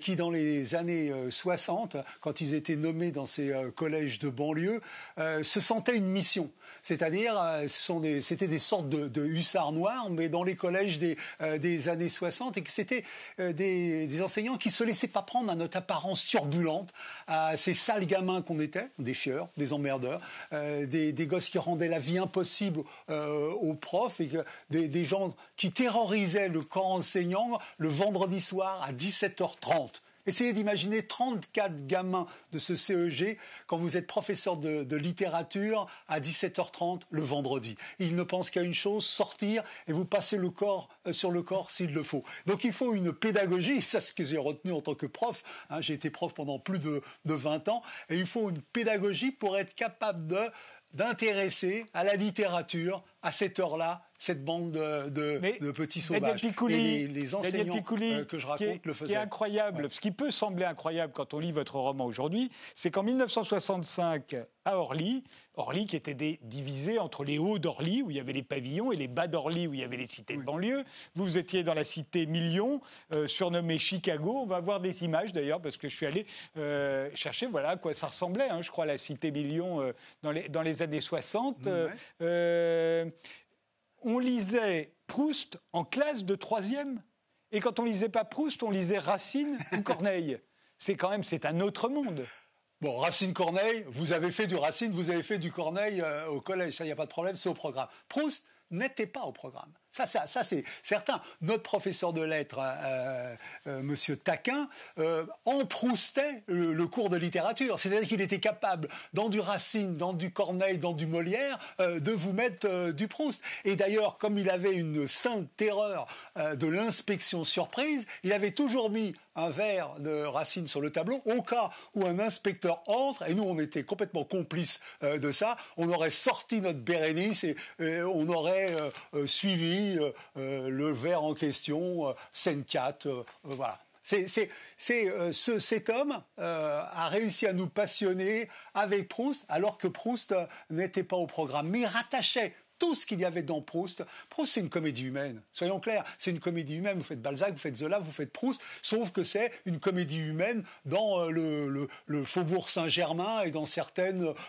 Speaker 3: qui, dans les années 60, quand ils étaient nommés dans ces collèges de banlieue, se sentaient une mission. C'est-à-dire, c'était des sortes de, hussards noirs, mais dans les collèges des, années 60, et que c'était des enseignants qui se laissaient pas prendre à notre apparence turbulente, à ces sales gamins qu'on était, des chieurs, des emmerdeurs, euh, des, gosses qui rendaient la vie impossible euh, aux profs et des, gens qui terrorisaient le corps enseignant le vendredi soir à 17h30. Essayez d'imaginer 34 gamins de ce CEG quand vous êtes professeur de, littérature à 17h30 le vendredi. Ils ne pensent qu'à une chose, sortir et vous passer le corps euh, sur le corps s'il le faut. Donc il faut une pédagogie, *laughs* c'est ce que j'ai retenu en tant que prof, hein. j'ai été prof pendant plus de, de 20 ans, et il faut une pédagogie pour être capable de d'intéresser à la littérature à cette heure-là cette bande de, petits sauvages.
Speaker 1: et les, enseignants euh, que je raconte le faisaient. Ce qui est incroyable, ce qui peut sembler incroyable quand on lit votre roman aujourd'hui, c'est qu'en 1965, à Orly, Orly qui était divisé entre les hauts d'Orly, où il y avait les pavillons, et les bas d'Orly, où il y avait les cités de banlieue. Vous, vous étiez dans la cité Million, euh, surnommée Chicago. On va voir des images d'ailleurs, parce que je suis allé euh, chercher voilà, à quoi ça ressemblait, hein, je crois, la cité Million dans, les, dans les années 60 on lisait Proust en classe de troisième. Et quand on lisait pas Proust, on lisait Racine ou Corneille. C'est quand même, c'est un autre monde.
Speaker 3: Bon, Racine Corneille, vous avez fait du Racine, vous avez fait du Corneille euh, au collège, ça, il n'y a pas de problème, c'est au programme. Proust n'était pas au programme. Ça, ça, ça c'est certain. Notre professeur de lettres, euh, euh, Monsieur Taquin, euh, le, cours de littérature. C'est-à-dire qu'il était capable, dans du Racine, dans du Corneille, dans du Molière, de vous mettre du Proust. Et d'ailleurs, comme il avait une sainte terreur de l'inspection surprise, il avait toujours mis un verre de Racine sur le tableau au cas où un inspecteur entre, et nous on était complètement complices de ça, on aurait sorti notre Bérénice et on aurait suivi euh, euh, le verre en question, euh, scène 4, voilà. C'est, cet homme a réussi à nous passionner avec Proust, alors que Proust n'était pas au programme, mais rattachait tout ce qu'il y avait dans Proust. Proust, c'est une comédie humaine. Soyons clairs, c'est une comédie humaine. Vous faites Balzac, vous faites Zola, vous faites Proust, sauf que c'est une comédie humaine dans euh, le, faubourg Saint-Germain et dans,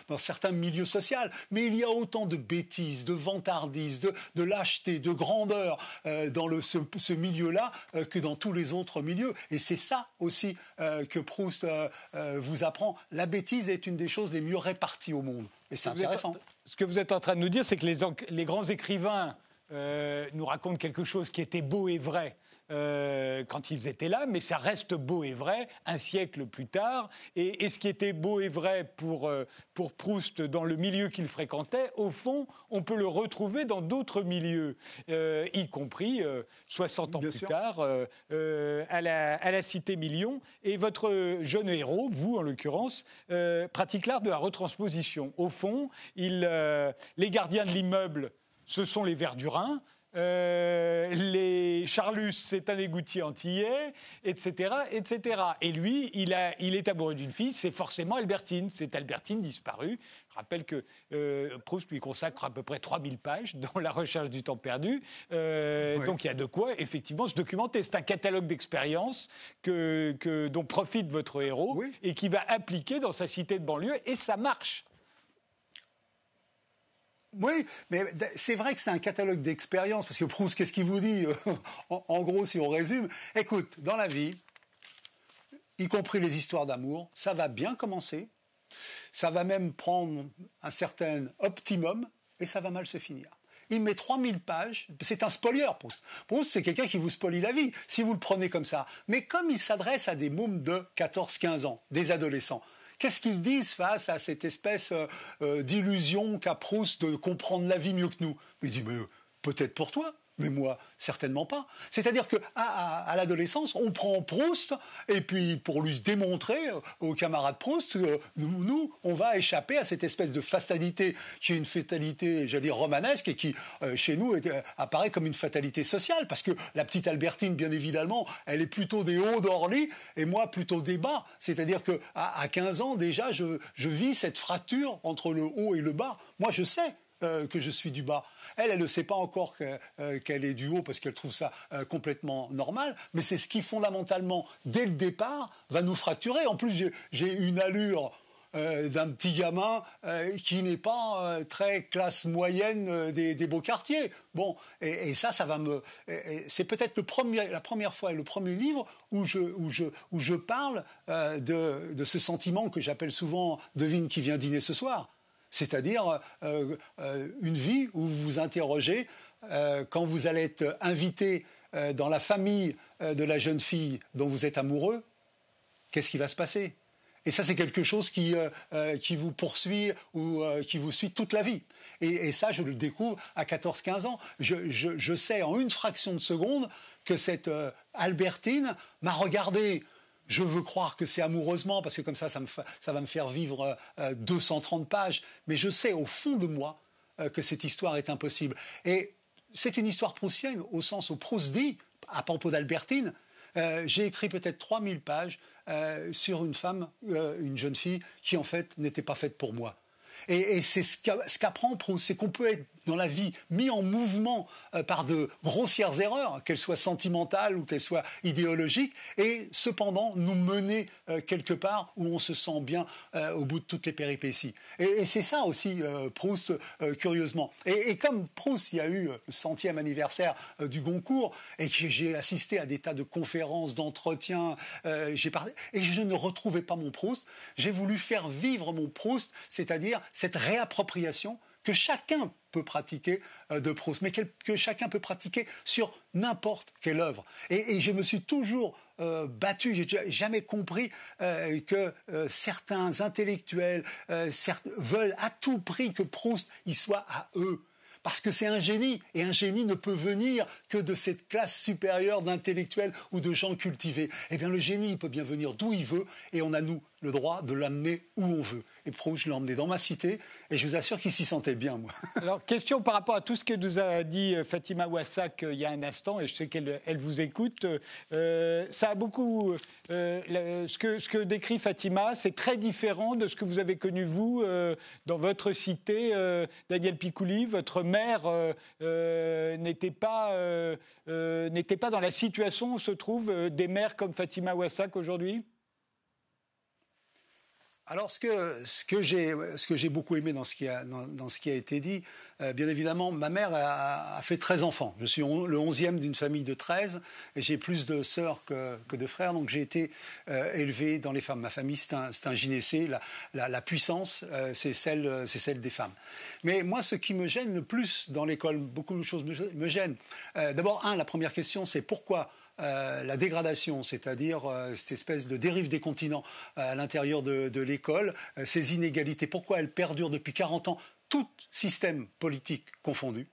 Speaker 3: dans certains milieux sociaux. Mais il y a autant de bêtises, de vantardises, de, lâcheté, de grandeur euh, dans ce, milieu-là euh, que dans tous les autres milieux. Et c'est ça aussi que Proust vous apprend. La bêtise est une des choses les mieux réparties au monde. Et c'est intéressant.
Speaker 1: ce que vous êtes en train de nous dire, c'est que les, les grands écrivains euh, nous racontent quelque chose qui était beau et vrai euh, quand ils étaient là, mais ça reste beau et vrai un siècle plus tard. Et, ce qui était beau et vrai pour, euh, pour Proust dans le milieu qu'il fréquentait, au fond, on peut le retrouver dans d'autres milieux, euh, y compris 60 ans plus tard à la, à, la, Cité Million. Et votre jeune héros, vous en l'occurrence, pratique l'art de la retransposition. Au fond, il, les gardiens de l'immeuble, ce sont les vers du Rhin. Euh, les Charlus, c'est un égoutier antillais, etc., etc. Et lui, il, a, il est amoureux d'une fille, c'est forcément Albertine. C'est Albertine disparue. Je rappelle que euh, Proust lui consacre à peu près 3000 pages dans La recherche du temps perdu. Euh, donc il y a de quoi, effectivement, se documenter. C'est un catalogue d'expériences que, dont profite votre héros et qui va appliquer dans sa cité de banlieue, et ça marche.
Speaker 3: Oui, mais c'est vrai que c'est un catalogue d'expériences, parce que Proust, qu'est-ce qu'il vous dit *laughs* en, gros, si on résume, écoute, dans la vie, y compris les histoires d'amour, ça va bien commencer, ça va même prendre un certain optimum, et ça va mal se finir. Il met 3000 pages, c'est un spolier, Proust. Proust, c'est quelqu'un qui vous spolie la vie, si vous le prenez comme ça. Mais comme il s'adresse à des mômes de 14-15 ans, des adolescents, qu'est-ce qu'ils disent face à cette espèce d'illusion qu'a Proust de comprendre la vie mieux que nous? Il dit, mais peut-être pour toi, mais moi, certainement pas. C'est-à-dire qu'à à, l'adolescence, on prend Proust, et puis pour lui démontrer euh, aux camarades Proust, euh, nous, on va échapper à cette espèce de fatalité qui est une fatalité, j'allais dire, romanesque, et qui, euh, chez nous, apparaît comme une fatalité sociale, parce que la petite Albertine, bien évidemment, elle est plutôt des hauts d'Orly, et moi, plutôt des bas. C'est-à-dire qu'à à 15 ans, déjà, je, je vis cette fracture entre le haut et le bas. Moi, je sais que je suis du bas. Elle, elle ne sait pas encore euh, qu'elle est du haut parce qu'elle trouve ça euh, complètement normal, mais c'est ce qui fondamentalement, dès le départ, va nous fracturer. En plus, j'ai une allure euh, d'un petit gamin qui n'est pas très classe moyenne des, beaux quartiers. Bon, et, ça, ça va me. C'est peut-être la première fois et le premier livre où je, où je, où je parle de, ce sentiment que j'appelle souvent devine qui vient dîner ce soir c'est-à-dire euh, euh, une vie où vous vous interrogez euh, quand vous allez être invité dans la famille de la jeune fille dont vous êtes amoureux, qu'est-ce qui va se passer? Et ça, c'est quelque chose qui, qui vous poursuit ou qui vous suit toute la vie. Et, ça, je le découvre à 14-15 ans. Je, je, sais en une fraction de seconde que cette Albertine m'a regardé je veux croire que c'est amoureusement, parce que comme ça, ça, va me faire vivre 230 euh, pages. Mais je sais au fond de moi euh, que cette histoire est impossible. Et c'est une histoire proustienne, au sens où Proust dit, à propos d'Albertine, euh, j'ai écrit peut-être 3000 pages sur une femme, une jeune fille, qui en fait n'était pas faite pour moi. Et, c'est ce qu'apprend Proust, c'est qu'on peut être dans la vie mis en mouvement euh, par de grossières erreurs, qu'elles soient sentimentales ou qu'elles soient idéologiques, et cependant nous mener euh, quelque part où on se sent bien euh, au bout de toutes les péripéties. Et, c'est ça aussi Proust, curieusement. Et, comme Proust, il y a eu le centième anniversaire du Goncourt, et j'ai assisté à des tas de conférences, d'entretiens, et je ne retrouvais pas mon Proust, j'ai voulu faire vivre mon Proust, c'est-à-dire cette réappropriation que chacun peut pratiquer euh, de Proust, mais que, chacun peut pratiquer sur n'importe quelle œuvre. Et, je me suis toujours euh, battu, j'ai jamais compris euh, que certains intellectuels veulent à tout prix que Proust y soit à eux. Parce que c'est un génie, et un génie ne peut venir que de cette classe supérieure d'intellectuels ou de gens cultivés. Eh bien, le génie, il peut bien venir d'où il veut, et on a, nous, le droit de l'amener où on veut. Et Proust, je l'ai emmené dans ma cité, et je vous assure qu'il s'y sentait bien, moi. *laughs*
Speaker 1: Alors, question par rapport à tout ce que nous a dit euh, Fatima Wassak euh, il y a un instant, et je sais qu'elle elle vous écoute. Euh, ça a beaucoup. ce, que, ce que décrit Fatima, c'est très différent de ce que vous avez connu, vous, dans votre cité, Daniel Picouli. Votre mère n'était pas, n'était pas dans la situation où se trouvent des mères comme Fatima Wassak aujourd'hui?
Speaker 3: Alors, ce que, ce que j'ai beaucoup aimé dans ce qui a, dans, ce qui a été dit, euh, bien évidemment, ma mère a, fait 13 enfants. Je suis le 11e d'une famille de 13 et j'ai plus de sœurs que, que de frères, donc j'ai été euh, élevé dans les femmes. Ma famille, c'est un, un gynécée. La, la, puissance, euh, c'est celle, celle des femmes. Mais moi, ce qui me gêne le plus dans l'école, beaucoup de choses me gênent. D'abord, un, la première question, c'est pourquoi euh, la dégradation, c'est-à-dire euh, cette espèce de dérive des continents euh, à l'intérieur de, l'école, ces inégalités, pourquoi elles perdurent depuis 40 ans, tout système politique confondu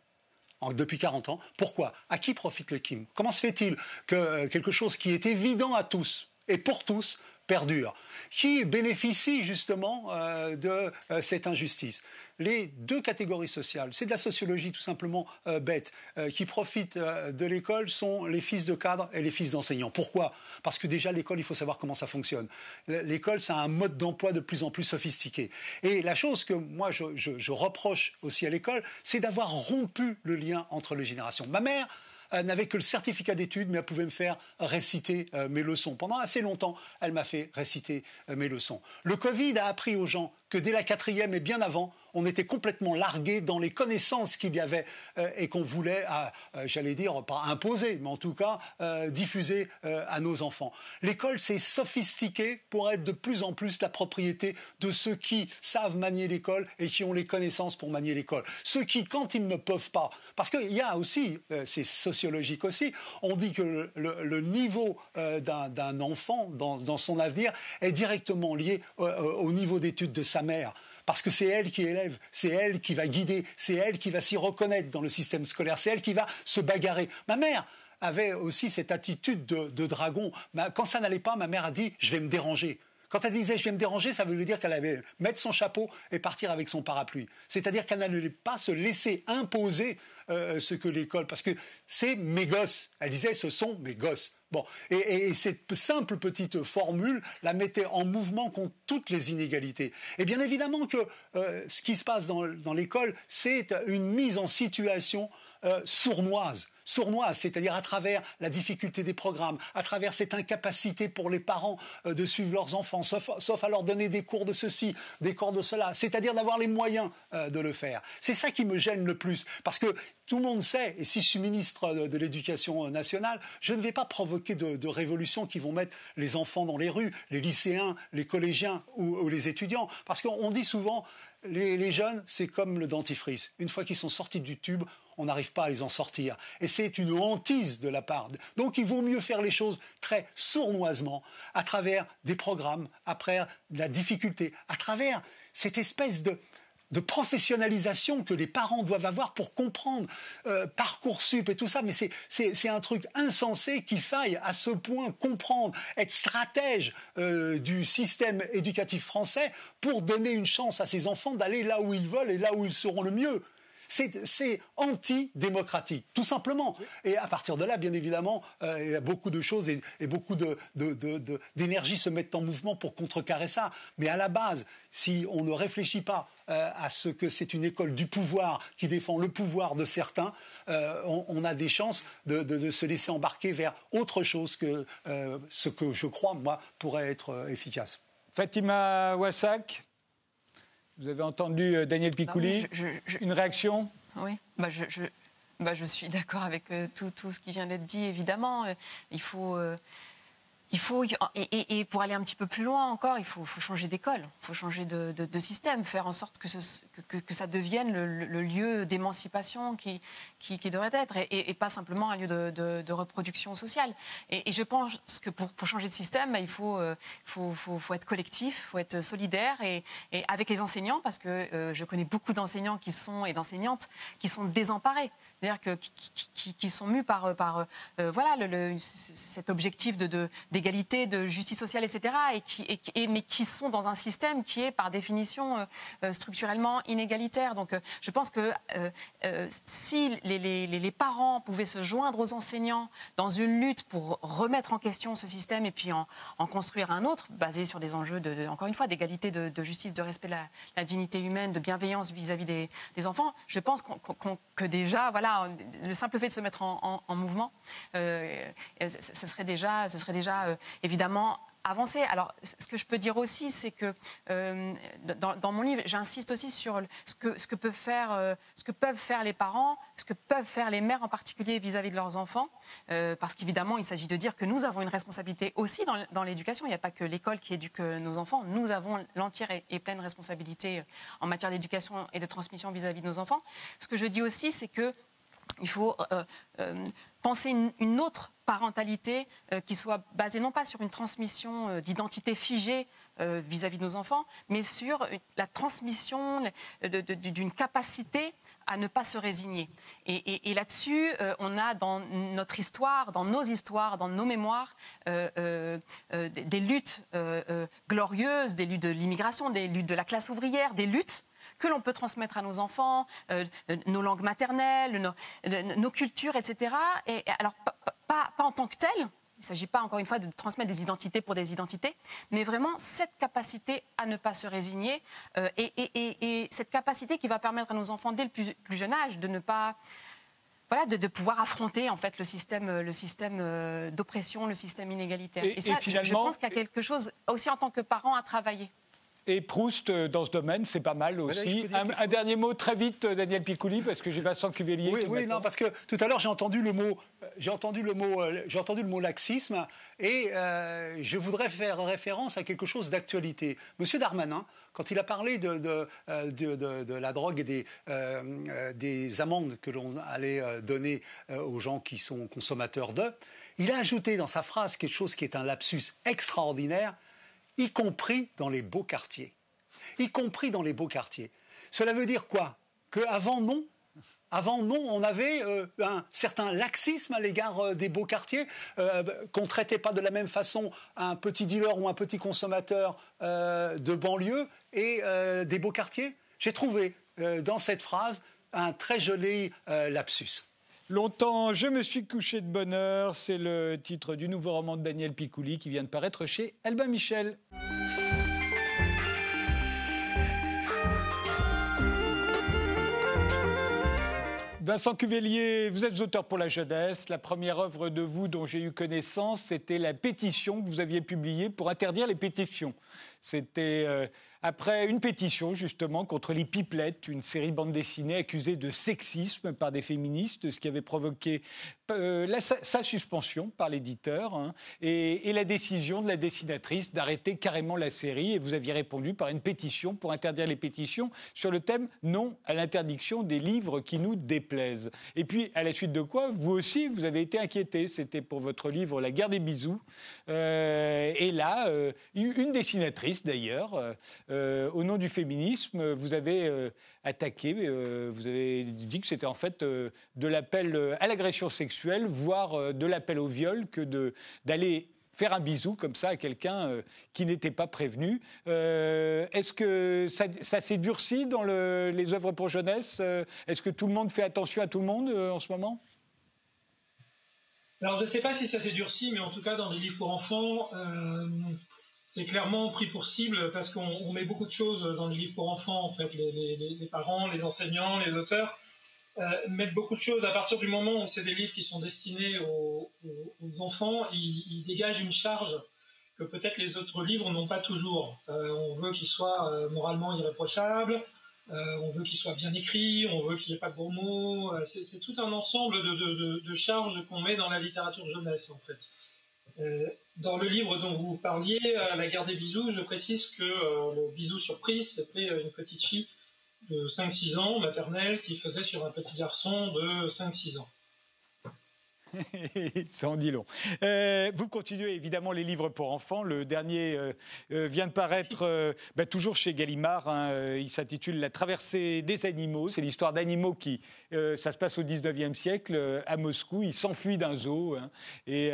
Speaker 3: depuis 40 ans. Pourquoi À qui profite le Kim? Comment se fait-il que quelque chose qui est évident à tous et pour tous perdure, qui bénéficie justement euh, de euh, cette injustice. Les deux catégories sociales, c'est de la sociologie tout simplement euh, bête, qui profitent de l'école sont les fils de cadres et les fils d'enseignants. Pourquoi? Parce que déjà l'école, il faut savoir comment ça fonctionne. L'école, c'est un mode d'emploi de plus en plus sophistiqué. Et la chose que moi je, je reproche aussi à l'école, c'est d'avoir rompu le lien entre les générations. Ma mère, euh, n'avait que le certificat d'études, mais elle pouvait me faire réciter euh, mes leçons. Pendant assez longtemps, elle m'a fait réciter euh, mes leçons. Le Covid a appris aux gens que dès la quatrième et bien avant, on était complètement largué dans les connaissances qu'il y avait euh, et qu'on voulait, euh, j'allais dire, pas imposer, mais en tout cas euh, diffuser à nos enfants. L'école s'est sophistiquée pour être de plus en plus la propriété de ceux qui savent manier l'école et qui ont les connaissances pour manier l'école. Ceux qui, quand ils ne peuvent pas, parce qu'il y a aussi, c'est sociologique aussi, on dit que le, niveau d'un enfant dans, son avenir est directement lié au niveau d'études de sa mère parce que c'est elle qui élève, c'est elle qui va guider, c'est elle qui va s'y reconnaître dans le système scolaire, c'est elle qui va se bagarrer. Ma mère avait aussi cette attitude de, dragon. Quand ça n'allait pas, ma mère a dit je vais me déranger. Quand elle disait je vais me déranger, ça veut dire qu'elle allait mettre son chapeau et partir avec son parapluie. C'est-à-dire qu'elle n'allait pas se laisser imposer euh, ce que l'école, parce que c'est mes gosses. Elle disait ce sont mes gosses. Bon, et, cette simple petite formule la mettait en mouvement contre toutes les inégalités. Et bien évidemment que euh, ce qui se passe dans, l'école, c'est une mise en situation euh, sournoise sournoise, c'est-à-dire à travers la difficulté des programmes, à travers cette incapacité pour les parents euh, de suivre leurs enfants, sauf, à leur donner des cours de ceci, des cours de cela, c'est-à-dire d'avoir les moyens euh, de le faire. C'est ça qui me gêne le plus, parce que tout le monde sait, et si je suis ministre de, l'Éducation nationale, je ne vais pas provoquer de, révolutions qui vont mettre les enfants dans les rues, les lycéens, les collégiens ou les étudiants, parce qu'on dit souvent les, jeunes, c'est comme le dentifrice. Une fois qu'ils sont sortis du tube, on n'arrive pas à les en sortir. Et c'est une hantise de la part. Donc il vaut mieux faire les choses très sournoisement, à travers des programmes, après la difficulté, à travers cette espèce de, de professionnalisation que les parents doivent avoir pour comprendre euh, Parcoursup et tout ça. Mais c'est un truc insensé qu'il faille à ce point comprendre, être stratège euh, du système éducatif français pour donner une chance à ses enfants d'aller là où ils veulent et là où ils seront le mieux. C'est anti-démocratique, tout simplement. Et à partir de là, bien évidemment, euh, il y a beaucoup de choses et, beaucoup d'énergie se mettent en mouvement pour contrecarrer ça. Mais à la base, si on ne réfléchit pas euh, à ce que c'est une école du pouvoir qui défend le pouvoir de certains, euh, on, a des chances de, se laisser embarquer vers autre chose que ce que je crois, moi, pourrait être efficace.
Speaker 1: Fatima Wassak, vous avez entendu euh, Daniel Picouli Une réaction?
Speaker 2: Oui, bah je, bah je, suis d'accord avec euh, tout, tout, ce qui vient d'être dit, évidemment. Euh, il faut il faut, et, pour aller un petit peu plus loin encore, il faut, changer d'école, il faut changer de, système, faire en sorte que, ça devienne le, lieu d'émancipation qui, devrait être, et, pas simplement un lieu de, reproduction sociale. Et, je pense que pour, changer de système, il faut, euh, être collectif, il faut être solidaire, et, avec les enseignants, parce que euh, je connais beaucoup d'enseignants qui sont, et d'enseignantes qui sont désemparés c'est-à-dire que, qui, sont mus par, par euh, voilà, le, cet objectif d'égalité, de, de, justice sociale, etc., et qui, et, mais qui sont dans un système qui est par définition euh, euh, structurellement inégalitaire. Donc je pense que si les, les, les, parents pouvaient se joindre aux enseignants dans une lutte pour remettre en question ce système et puis en, en construire un autre, basé sur des enjeux, de, encore une fois, d'égalité, de, justice, de respect de la, dignité humaine, de bienveillance vis-à-vis des, des, enfants, je pense que déjà, voilà, le simple fait de se mettre en, mouvement, euh, ce serait déjà, ce serait déjà euh, évidemment avancé. Alors, ce que je peux dire aussi, c'est que euh, dans, mon livre, j'insiste aussi sur ce que, ce, que peuvent faire, ce que peuvent faire les parents, ce que peuvent faire les mères en particulier vis-à-vis de leurs enfants, parce qu'évidemment, il s'agit de dire que nous avons une responsabilité aussi dans, l'éducation. Il n'y a pas que l'école qui éduque nos enfants. Nous avons l'entière et, pleine responsabilité en matière d'éducation et de transmission vis-à-vis -vis de nos enfants. Ce que je dis aussi, c'est que il faut euh, euh, penser une, autre parentalité euh, qui soit basée non pas sur une transmission d'identité figée vis-à-vis de nos enfants, mais sur la transmission d'une capacité à ne pas se résigner. Et, là-dessus, on a dans notre histoire, dans nos histoires, dans nos mémoires, des, luttes glorieuses, des luttes de l'immigration, des luttes de la classe ouvrière, des luttes que l'on peut transmettre à nos enfants, euh, nos langues maternelles, nos, cultures, etc. Et, alors, pas, en tant que tel, il ne s'agit pas, encore une fois, de transmettre des identités pour des identités, mais vraiment cette capacité à ne pas se résigner euh, et, cette capacité qui va permettre à nos enfants, dès le plus, jeune âge, de ne pas. Voilà, de, pouvoir affronter en fait le système, le système euh, d'oppression, le système inégalitaire.
Speaker 1: Et, ça,
Speaker 2: finalement, je pense qu'il y a quelque chose aussi en tant que parent à travailler.
Speaker 1: Et Proust, euh, dans ce domaine, c'est pas mal aussi. un, dernier mot très vite, euh, Daniel Picouli, parce que j'ai Vincent Cuvelier.
Speaker 3: Oui, oui non, parce que tout à l'heure, j'ai entendu le mot, j'ai entendu le mot, j'ai entendu le mot laxisme, et je voudrais faire référence à quelque chose d'actualité. Monsieur Darmanin, quand il a parlé de, de, de, de la drogue et des, des amendes que l'on allait donner aux gens qui sont consommateurs d'eux, il a ajouté dans sa phrase quelque chose qui est un lapsus extraordinaire y compris dans les beaux quartiers. Y compris dans les beaux quartiers. Cela veut dire quoi? Qu'avant, non avant, non, on avait euh, un certain laxisme à l'égard euh, des beaux quartiers, euh, qu'on ne traitait pas de la même façon un petit dealer ou un petit consommateur de banlieue et des beaux quartiers. J'ai trouvé dans cette phrase un très joli lapsus.
Speaker 1: Longtemps, je me suis couché de bonheur. C'est le titre du nouveau roman de Daniel Picouli qui vient de paraître chez Albin Michel. Vincent Cuvelier, vous êtes auteur pour la jeunesse. La première œuvre de vous dont j'ai eu connaissance, c'était la pétition que vous aviez publiée pour interdire les pétitions. C'était euh, après une pétition justement contre les Pipelettes, une série bande dessinée accusée de sexisme par des féministes, ce qui avait provoqué euh, sa, suspension par l'éditeur hein, et, la décision de la dessinatrice d'arrêter carrément la série. Et vous aviez répondu par une pétition pour interdire les pétitions sur le thème non à l'interdiction des livres qui nous déplaisent. Et puis, à la suite de quoi, vous aussi, vous avez été inquiété. C'était pour votre livre La guerre des bisous. Euh, et là, euh, une dessinatrice d'ailleurs, au nom du féminisme, vous avez attaqué, vous avez dit que c'était en fait de l'appel à l'agression sexuelle voire euh, de l'appel au viol, que d'aller faire un bisou comme ça à quelqu'un euh, qui n'était pas prévenu. Euh, est-ce que ça, s'est durci dans les œuvres pour jeunesse? Est-ce que tout le monde fait attention à tout le monde en ce moment?
Speaker 4: Alors je ne sais pas si ça s'est durci, mais en tout cas dans les livres pour enfants, c'est clairement pris pour cible parce qu'on met beaucoup de choses dans les livres pour enfants, en fait, les parents, les enseignants, les auteurs euh, mettre beaucoup de choses à partir du moment où c'est des livres qui sont destinés aux, enfants, ils, dégagent une charge que peut-être les autres livres n'ont pas toujours. Euh, on veut qu'ils soient euh, moralement irréprochables, on veut qu'ils soient bien écrits, on veut qu'il n'y ait pas de gros mots. c'est tout un ensemble de, de charges qu'on met dans la littérature jeunesse, en fait. Dans le livre dont vous parliez, La guerre des bisous, je précise que le bisou surprise, c'était une petite fille de 5-6 ans, maternelle, qui faisait sur un petit garçon de 5-6 ans. *laughs*
Speaker 1: Ça en dit long. Euh, vous continuez évidemment les livres pour enfants. Le dernier euh, euh, vient de paraître bah, toujours chez Gallimard. Hein. il s'intitule La traversée des animaux. C'est l'histoire d'animaux qui, ça se passe au 19e siècle à Moscou. Ils s'enfuient d'un zoo. Hein. et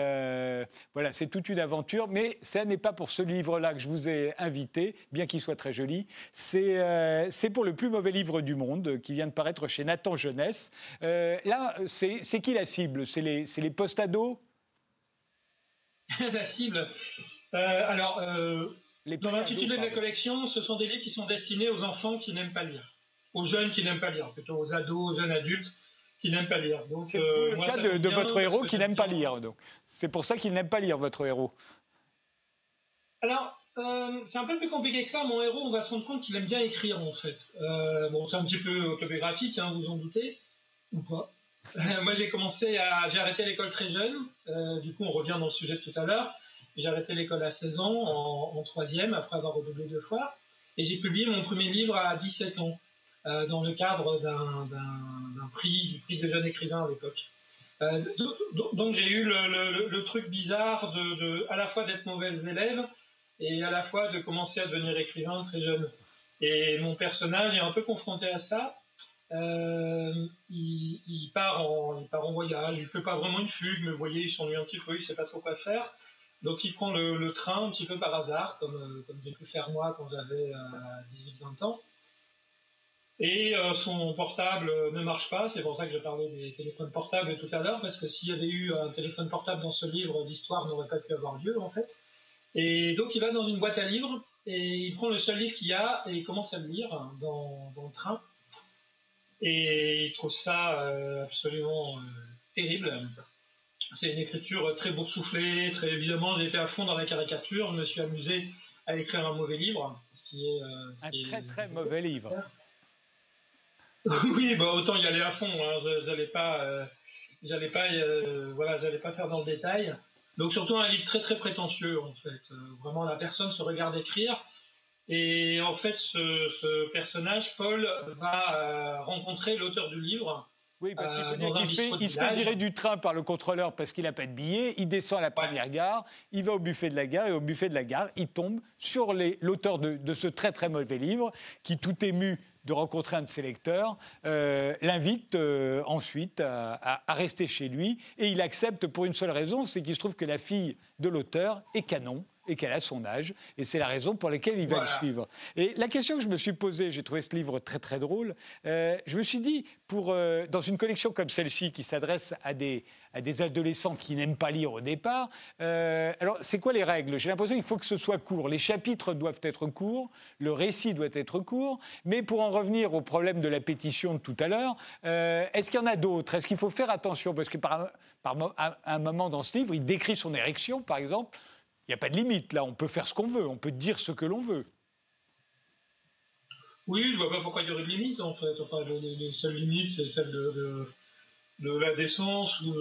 Speaker 1: voilà, c'est toute une aventure. Mais ça n'est pas pour ce livre-là que je vous ai invité, bien qu'il soit très joli. C'est pour le plus mauvais livre du monde qui vient de paraître chez Nathan Jeunesse. là, c'est qui la cible? C'est les c'est les post-ados *laughs*
Speaker 4: La cible. Euh, alors, euh, dans l'intitulé de la collection, ce sont des livres qui sont destinés aux enfants qui n'aiment pas lire, aux jeunes qui n'aiment pas lire, plutôt aux ados, aux jeunes adultes qui n'aiment pas lire.
Speaker 1: Donc, c'est euh, le cas de, votre héros qui n'aime pas lire. Donc, c'est pour ça qu'il n'aime pas lire votre héros.
Speaker 4: Alors, c'est un peu plus compliqué que ça. Mon héros, on va se rendre compte qu'il aime bien écrire, en fait. bon, c'est un petit peu autobiographique, hein, vous en doutez, ou pas. *laughs* Moi, j'ai commencé à. J'ai arrêté l'école très jeune. Euh, du coup, on revient dans le sujet de tout à l'heure. J'ai arrêté l'école à 16 ans, en, troisième, après avoir redoublé deux fois. Et j'ai publié mon premier livre à 17 ans, euh, dans le cadre d'un prix, du prix de jeune écrivain à l'époque. Euh, donc, j'ai eu le, truc bizarre de, de à la fois d'être mauvaise élève et à la fois de commencer à devenir écrivain très jeune. Et mon personnage est un peu confronté à ça. Euh, il, part en, voyage, il fait pas vraiment une fugue, mais vous voyez, il s'ennuie un petit peu, il sait pas trop quoi faire. Donc il prend le, train un petit peu par hasard, comme, euh, comme j'ai pu faire moi quand j'avais 18-20 euh, ans. Et son portable ne marche pas, c'est pour ça que je parlais des téléphones portables tout à l'heure, parce que s'il y avait eu un téléphone portable dans ce livre, l'histoire n'aurait pas pu avoir lieu en fait. Et donc il va dans une boîte à livres, et il prend le seul livre qu'il y a, et il commence à le lire dans le train. Et il trouve ça euh, absolument euh, terrible. C'est une écriture très boursouflée, très évidemment, j'ai été à fond dans la caricature, je me suis amusé à écrire un mauvais livre, ce qui est
Speaker 1: un très très mauvais livre. *laughs*
Speaker 4: oui, bah, autant y aller à fond. Hein. J'allais pas, j'allais pas, voilà, j'allais pas faire dans le détail. Donc surtout un livre très très prétentieux en fait. vraiment la personne se regarde écrire et en fait ce, personnage Paul va rencontrer l'auteur du livre
Speaker 1: oui, parce qu'il faut dire qu'il se fait, virer du train par le contrôleur parce qu'il n'a pas de billet. Il descend à la première gare, il va au buffet de la gare et au buffet de la gare, il tombe sur l'auteur de, ce très très mauvais livre qui, tout ému de rencontrer un de ses lecteurs, euh, l'invite euh, ensuite à, rester chez lui. Et il accepte pour une seule raison, c'est qu'il se trouve que la fille de l'auteur est canon et qu'elle a son âge. Et c'est la raison pour laquelle il va le suivre. Et la question que je me suis posée, j'ai trouvé ce livre très très drôle, euh, je me suis dit, pour, euh, dans une collection comme celle-ci qui s'adresse à des, à des adolescents qui n'aiment pas lire au départ, euh, alors c'est quoi les règles? J'ai l'impression qu'il faut que ce soit court. Les chapitres doivent être courts, le récit doit être court, mais pour en revenir au problème de la pétition de tout à l'heure, est-ce qu'il y en a d'autres? Est-ce qu'il faut faire attention? Parce que par, par un moment dans ce livre, il décrit son érection, par exemple. Il n'y a pas de limite, là, on peut faire ce qu'on veut, on peut dire ce que l'on veut.
Speaker 4: Oui, je vois pas pourquoi il y aurait de limite, en fait. Enfin, les, seules limites, c'est celle de, de, la décence. Ou,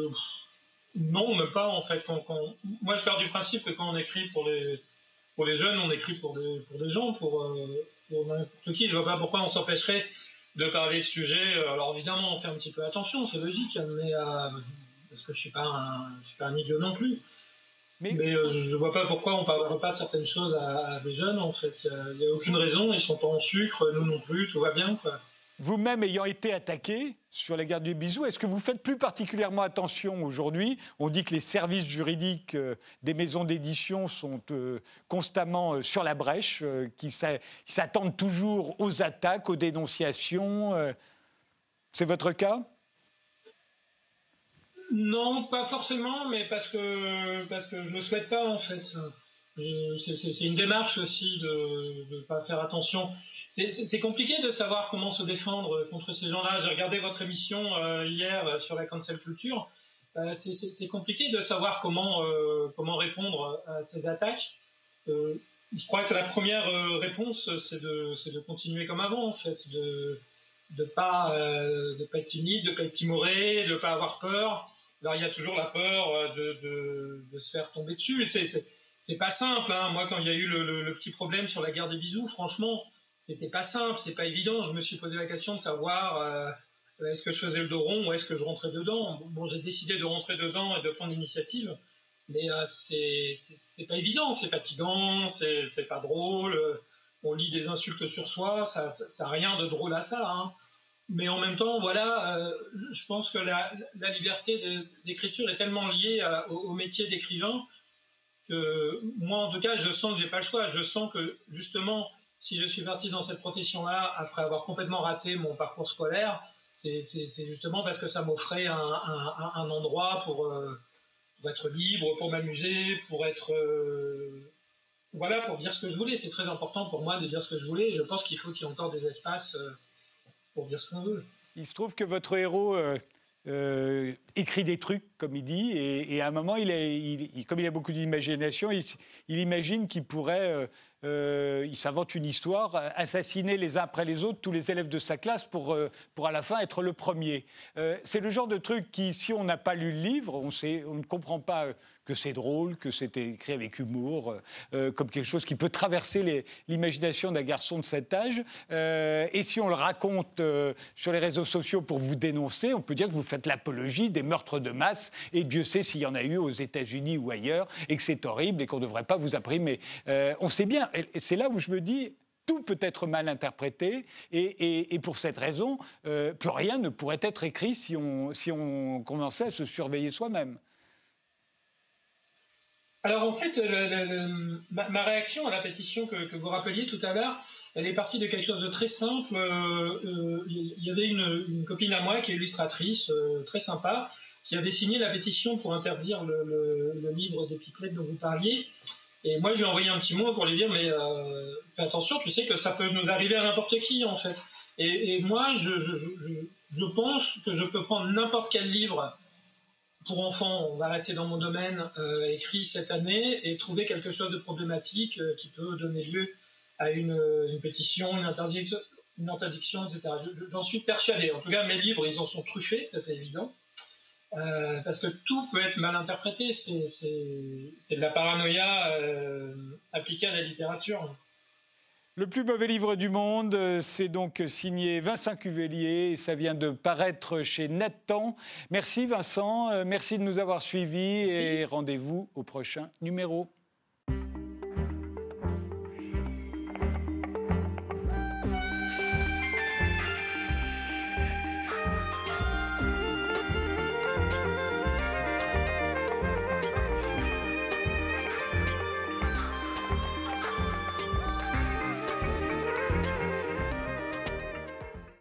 Speaker 4: non, même pas, en fait. Moi, je pars du principe que quand on écrit pour les, pour les jeunes, on écrit pour des, pour des gens, pour, euh, pour n'importe qui. Je vois pas pourquoi on s'empêcherait de parler de sujets. Alors, évidemment, on fait un petit peu attention, c'est logique, mais euh, parce que je suis, suis pas un idiot non plus. Mais, euh, je ne vois pas pourquoi on ne parlerait pas de certaines choses à, des jeunes, en fait. Il n'y a, aucune raison, ils ne sont pas en sucre, nous non plus, tout va bien, quoi.
Speaker 1: Vous-même ayant été attaqué sur les gardes du bisou, est-ce que vous faites plus particulièrement attention aujourd'hui? On dit que les services juridiques euh, des maisons d'édition sont euh, constamment sur la brèche, qu'ils s'attendent toujours aux attaques, aux dénonciations. C'est votre cas?
Speaker 4: Non, pas forcément, mais parce que, parce que je ne le souhaite pas en fait. C'est une démarche aussi de ne pas faire attention. C'est compliqué de savoir comment se défendre contre ces gens-là. J'ai regardé votre émission euh, hier sur la cancel culture. Euh, c'est compliqué de savoir comment, euh, comment répondre à ces attaques. je crois que la première réponse, c'est de, de, continuer comme avant, en fait, de ne pas, de pas être timide, de ne pas être timoré, de ne pas avoir peur, alors il y a toujours la peur euh, de, se faire tomber dessus. C'est pas simple. Hein. Moi, quand il y a eu le, petit problème sur la guerre des bisous, franchement, c'était pas simple, c'est pas évident. Je me suis posé la question de savoir euh, est-ce que je faisais le dos rond ou est-ce que je rentrais dedans? Bon, j'ai décidé de rentrer dedans et de prendre l'initiative, mais euh, c'est pas évident, c'est fatigant, c'est pas drôle. On lit des insultes sur soi, ça n'a rien de drôle à ça. Hein mais en même temps, voilà, euh, je pense que la, liberté d'écriture est tellement liée euh, au, métier d'écrivain que moi, en tout cas, je sens que j'ai pas le choix. Je sens que justement, si je suis parti dans cette profession-là après avoir complètement raté mon parcours scolaire, c'est justement parce que ça m'offrait un, endroit pour, euh, pour, être libre, pour m'amuser, pour être voilà, pour dire ce que je voulais. C'est très important pour moi de dire ce que je voulais. Je pense qu'il faut qu'il y ait encore des espaces pour dire ce qu'on veut.
Speaker 1: Il se trouve que votre héros euh, euh, écrit des trucs, comme il dit, et, à un moment, comme il a beaucoup d'imagination, il, imagine qu'il pourrait, euh, il s'invente une histoire, assassiner les uns après les autres tous les élèves de sa classe pour, pour à la fin être le premier. c'est le genre de truc qui, si on n'a pas lu le livre, on ne comprend pas que c'est drôle, que c'était écrit avec humour, euh, comme quelque chose qui peut traverser l'imagination d'un garçon de cet âge. Euh, et si on le raconte euh, sur les réseaux sociaux pour vous dénoncer, on peut dire que vous faites l'apologie des meurtres de masse, et Dieu sait s'il y en a eu aux États-Unis ou ailleurs, et que c'est horrible et qu'on ne devrait pas vous imprimer. on sait bien, c'est là où je me dis, tout peut être mal interprété et, pour cette raison, plus rien ne pourrait être écrit si on commençait à se surveiller soi-même.
Speaker 4: Alors en fait, ma, réaction à la pétition que, vous rappeliez tout à l'heure, elle est partie de quelque chose de très simple. Euh, euh, il y avait une, copine à moi qui est illustratrice, euh, très sympa, qui avait signé la pétition pour interdire le, livre des dont vous parliez. Et moi, je lui ai envoyé un petit mot pour lui dire, mais fais attention, tu sais que ça peut nous arriver à n'importe qui, en fait. Et, moi, je pense que je peux prendre n'importe quel livre pour enfants, on va rester dans mon domaine, écrit cette année et trouver quelque chose de problématique qui peut donner lieu à une, pétition, une interdiction, une interdiction etc. J'en suis persuadé. En tout cas, mes livres, ils en sont truffés, ça c'est évident. Euh, parce que tout peut être mal interprété. C'est de la paranoïa euh, appliquée à la littérature.
Speaker 1: Le plus mauvais livre du monde, c'est donc signé Vincent Cuvelier et ça vient de paraître chez Nathan. Merci Vincent, euh, merci de nous avoir suivis et rendez-vous au prochain numéro.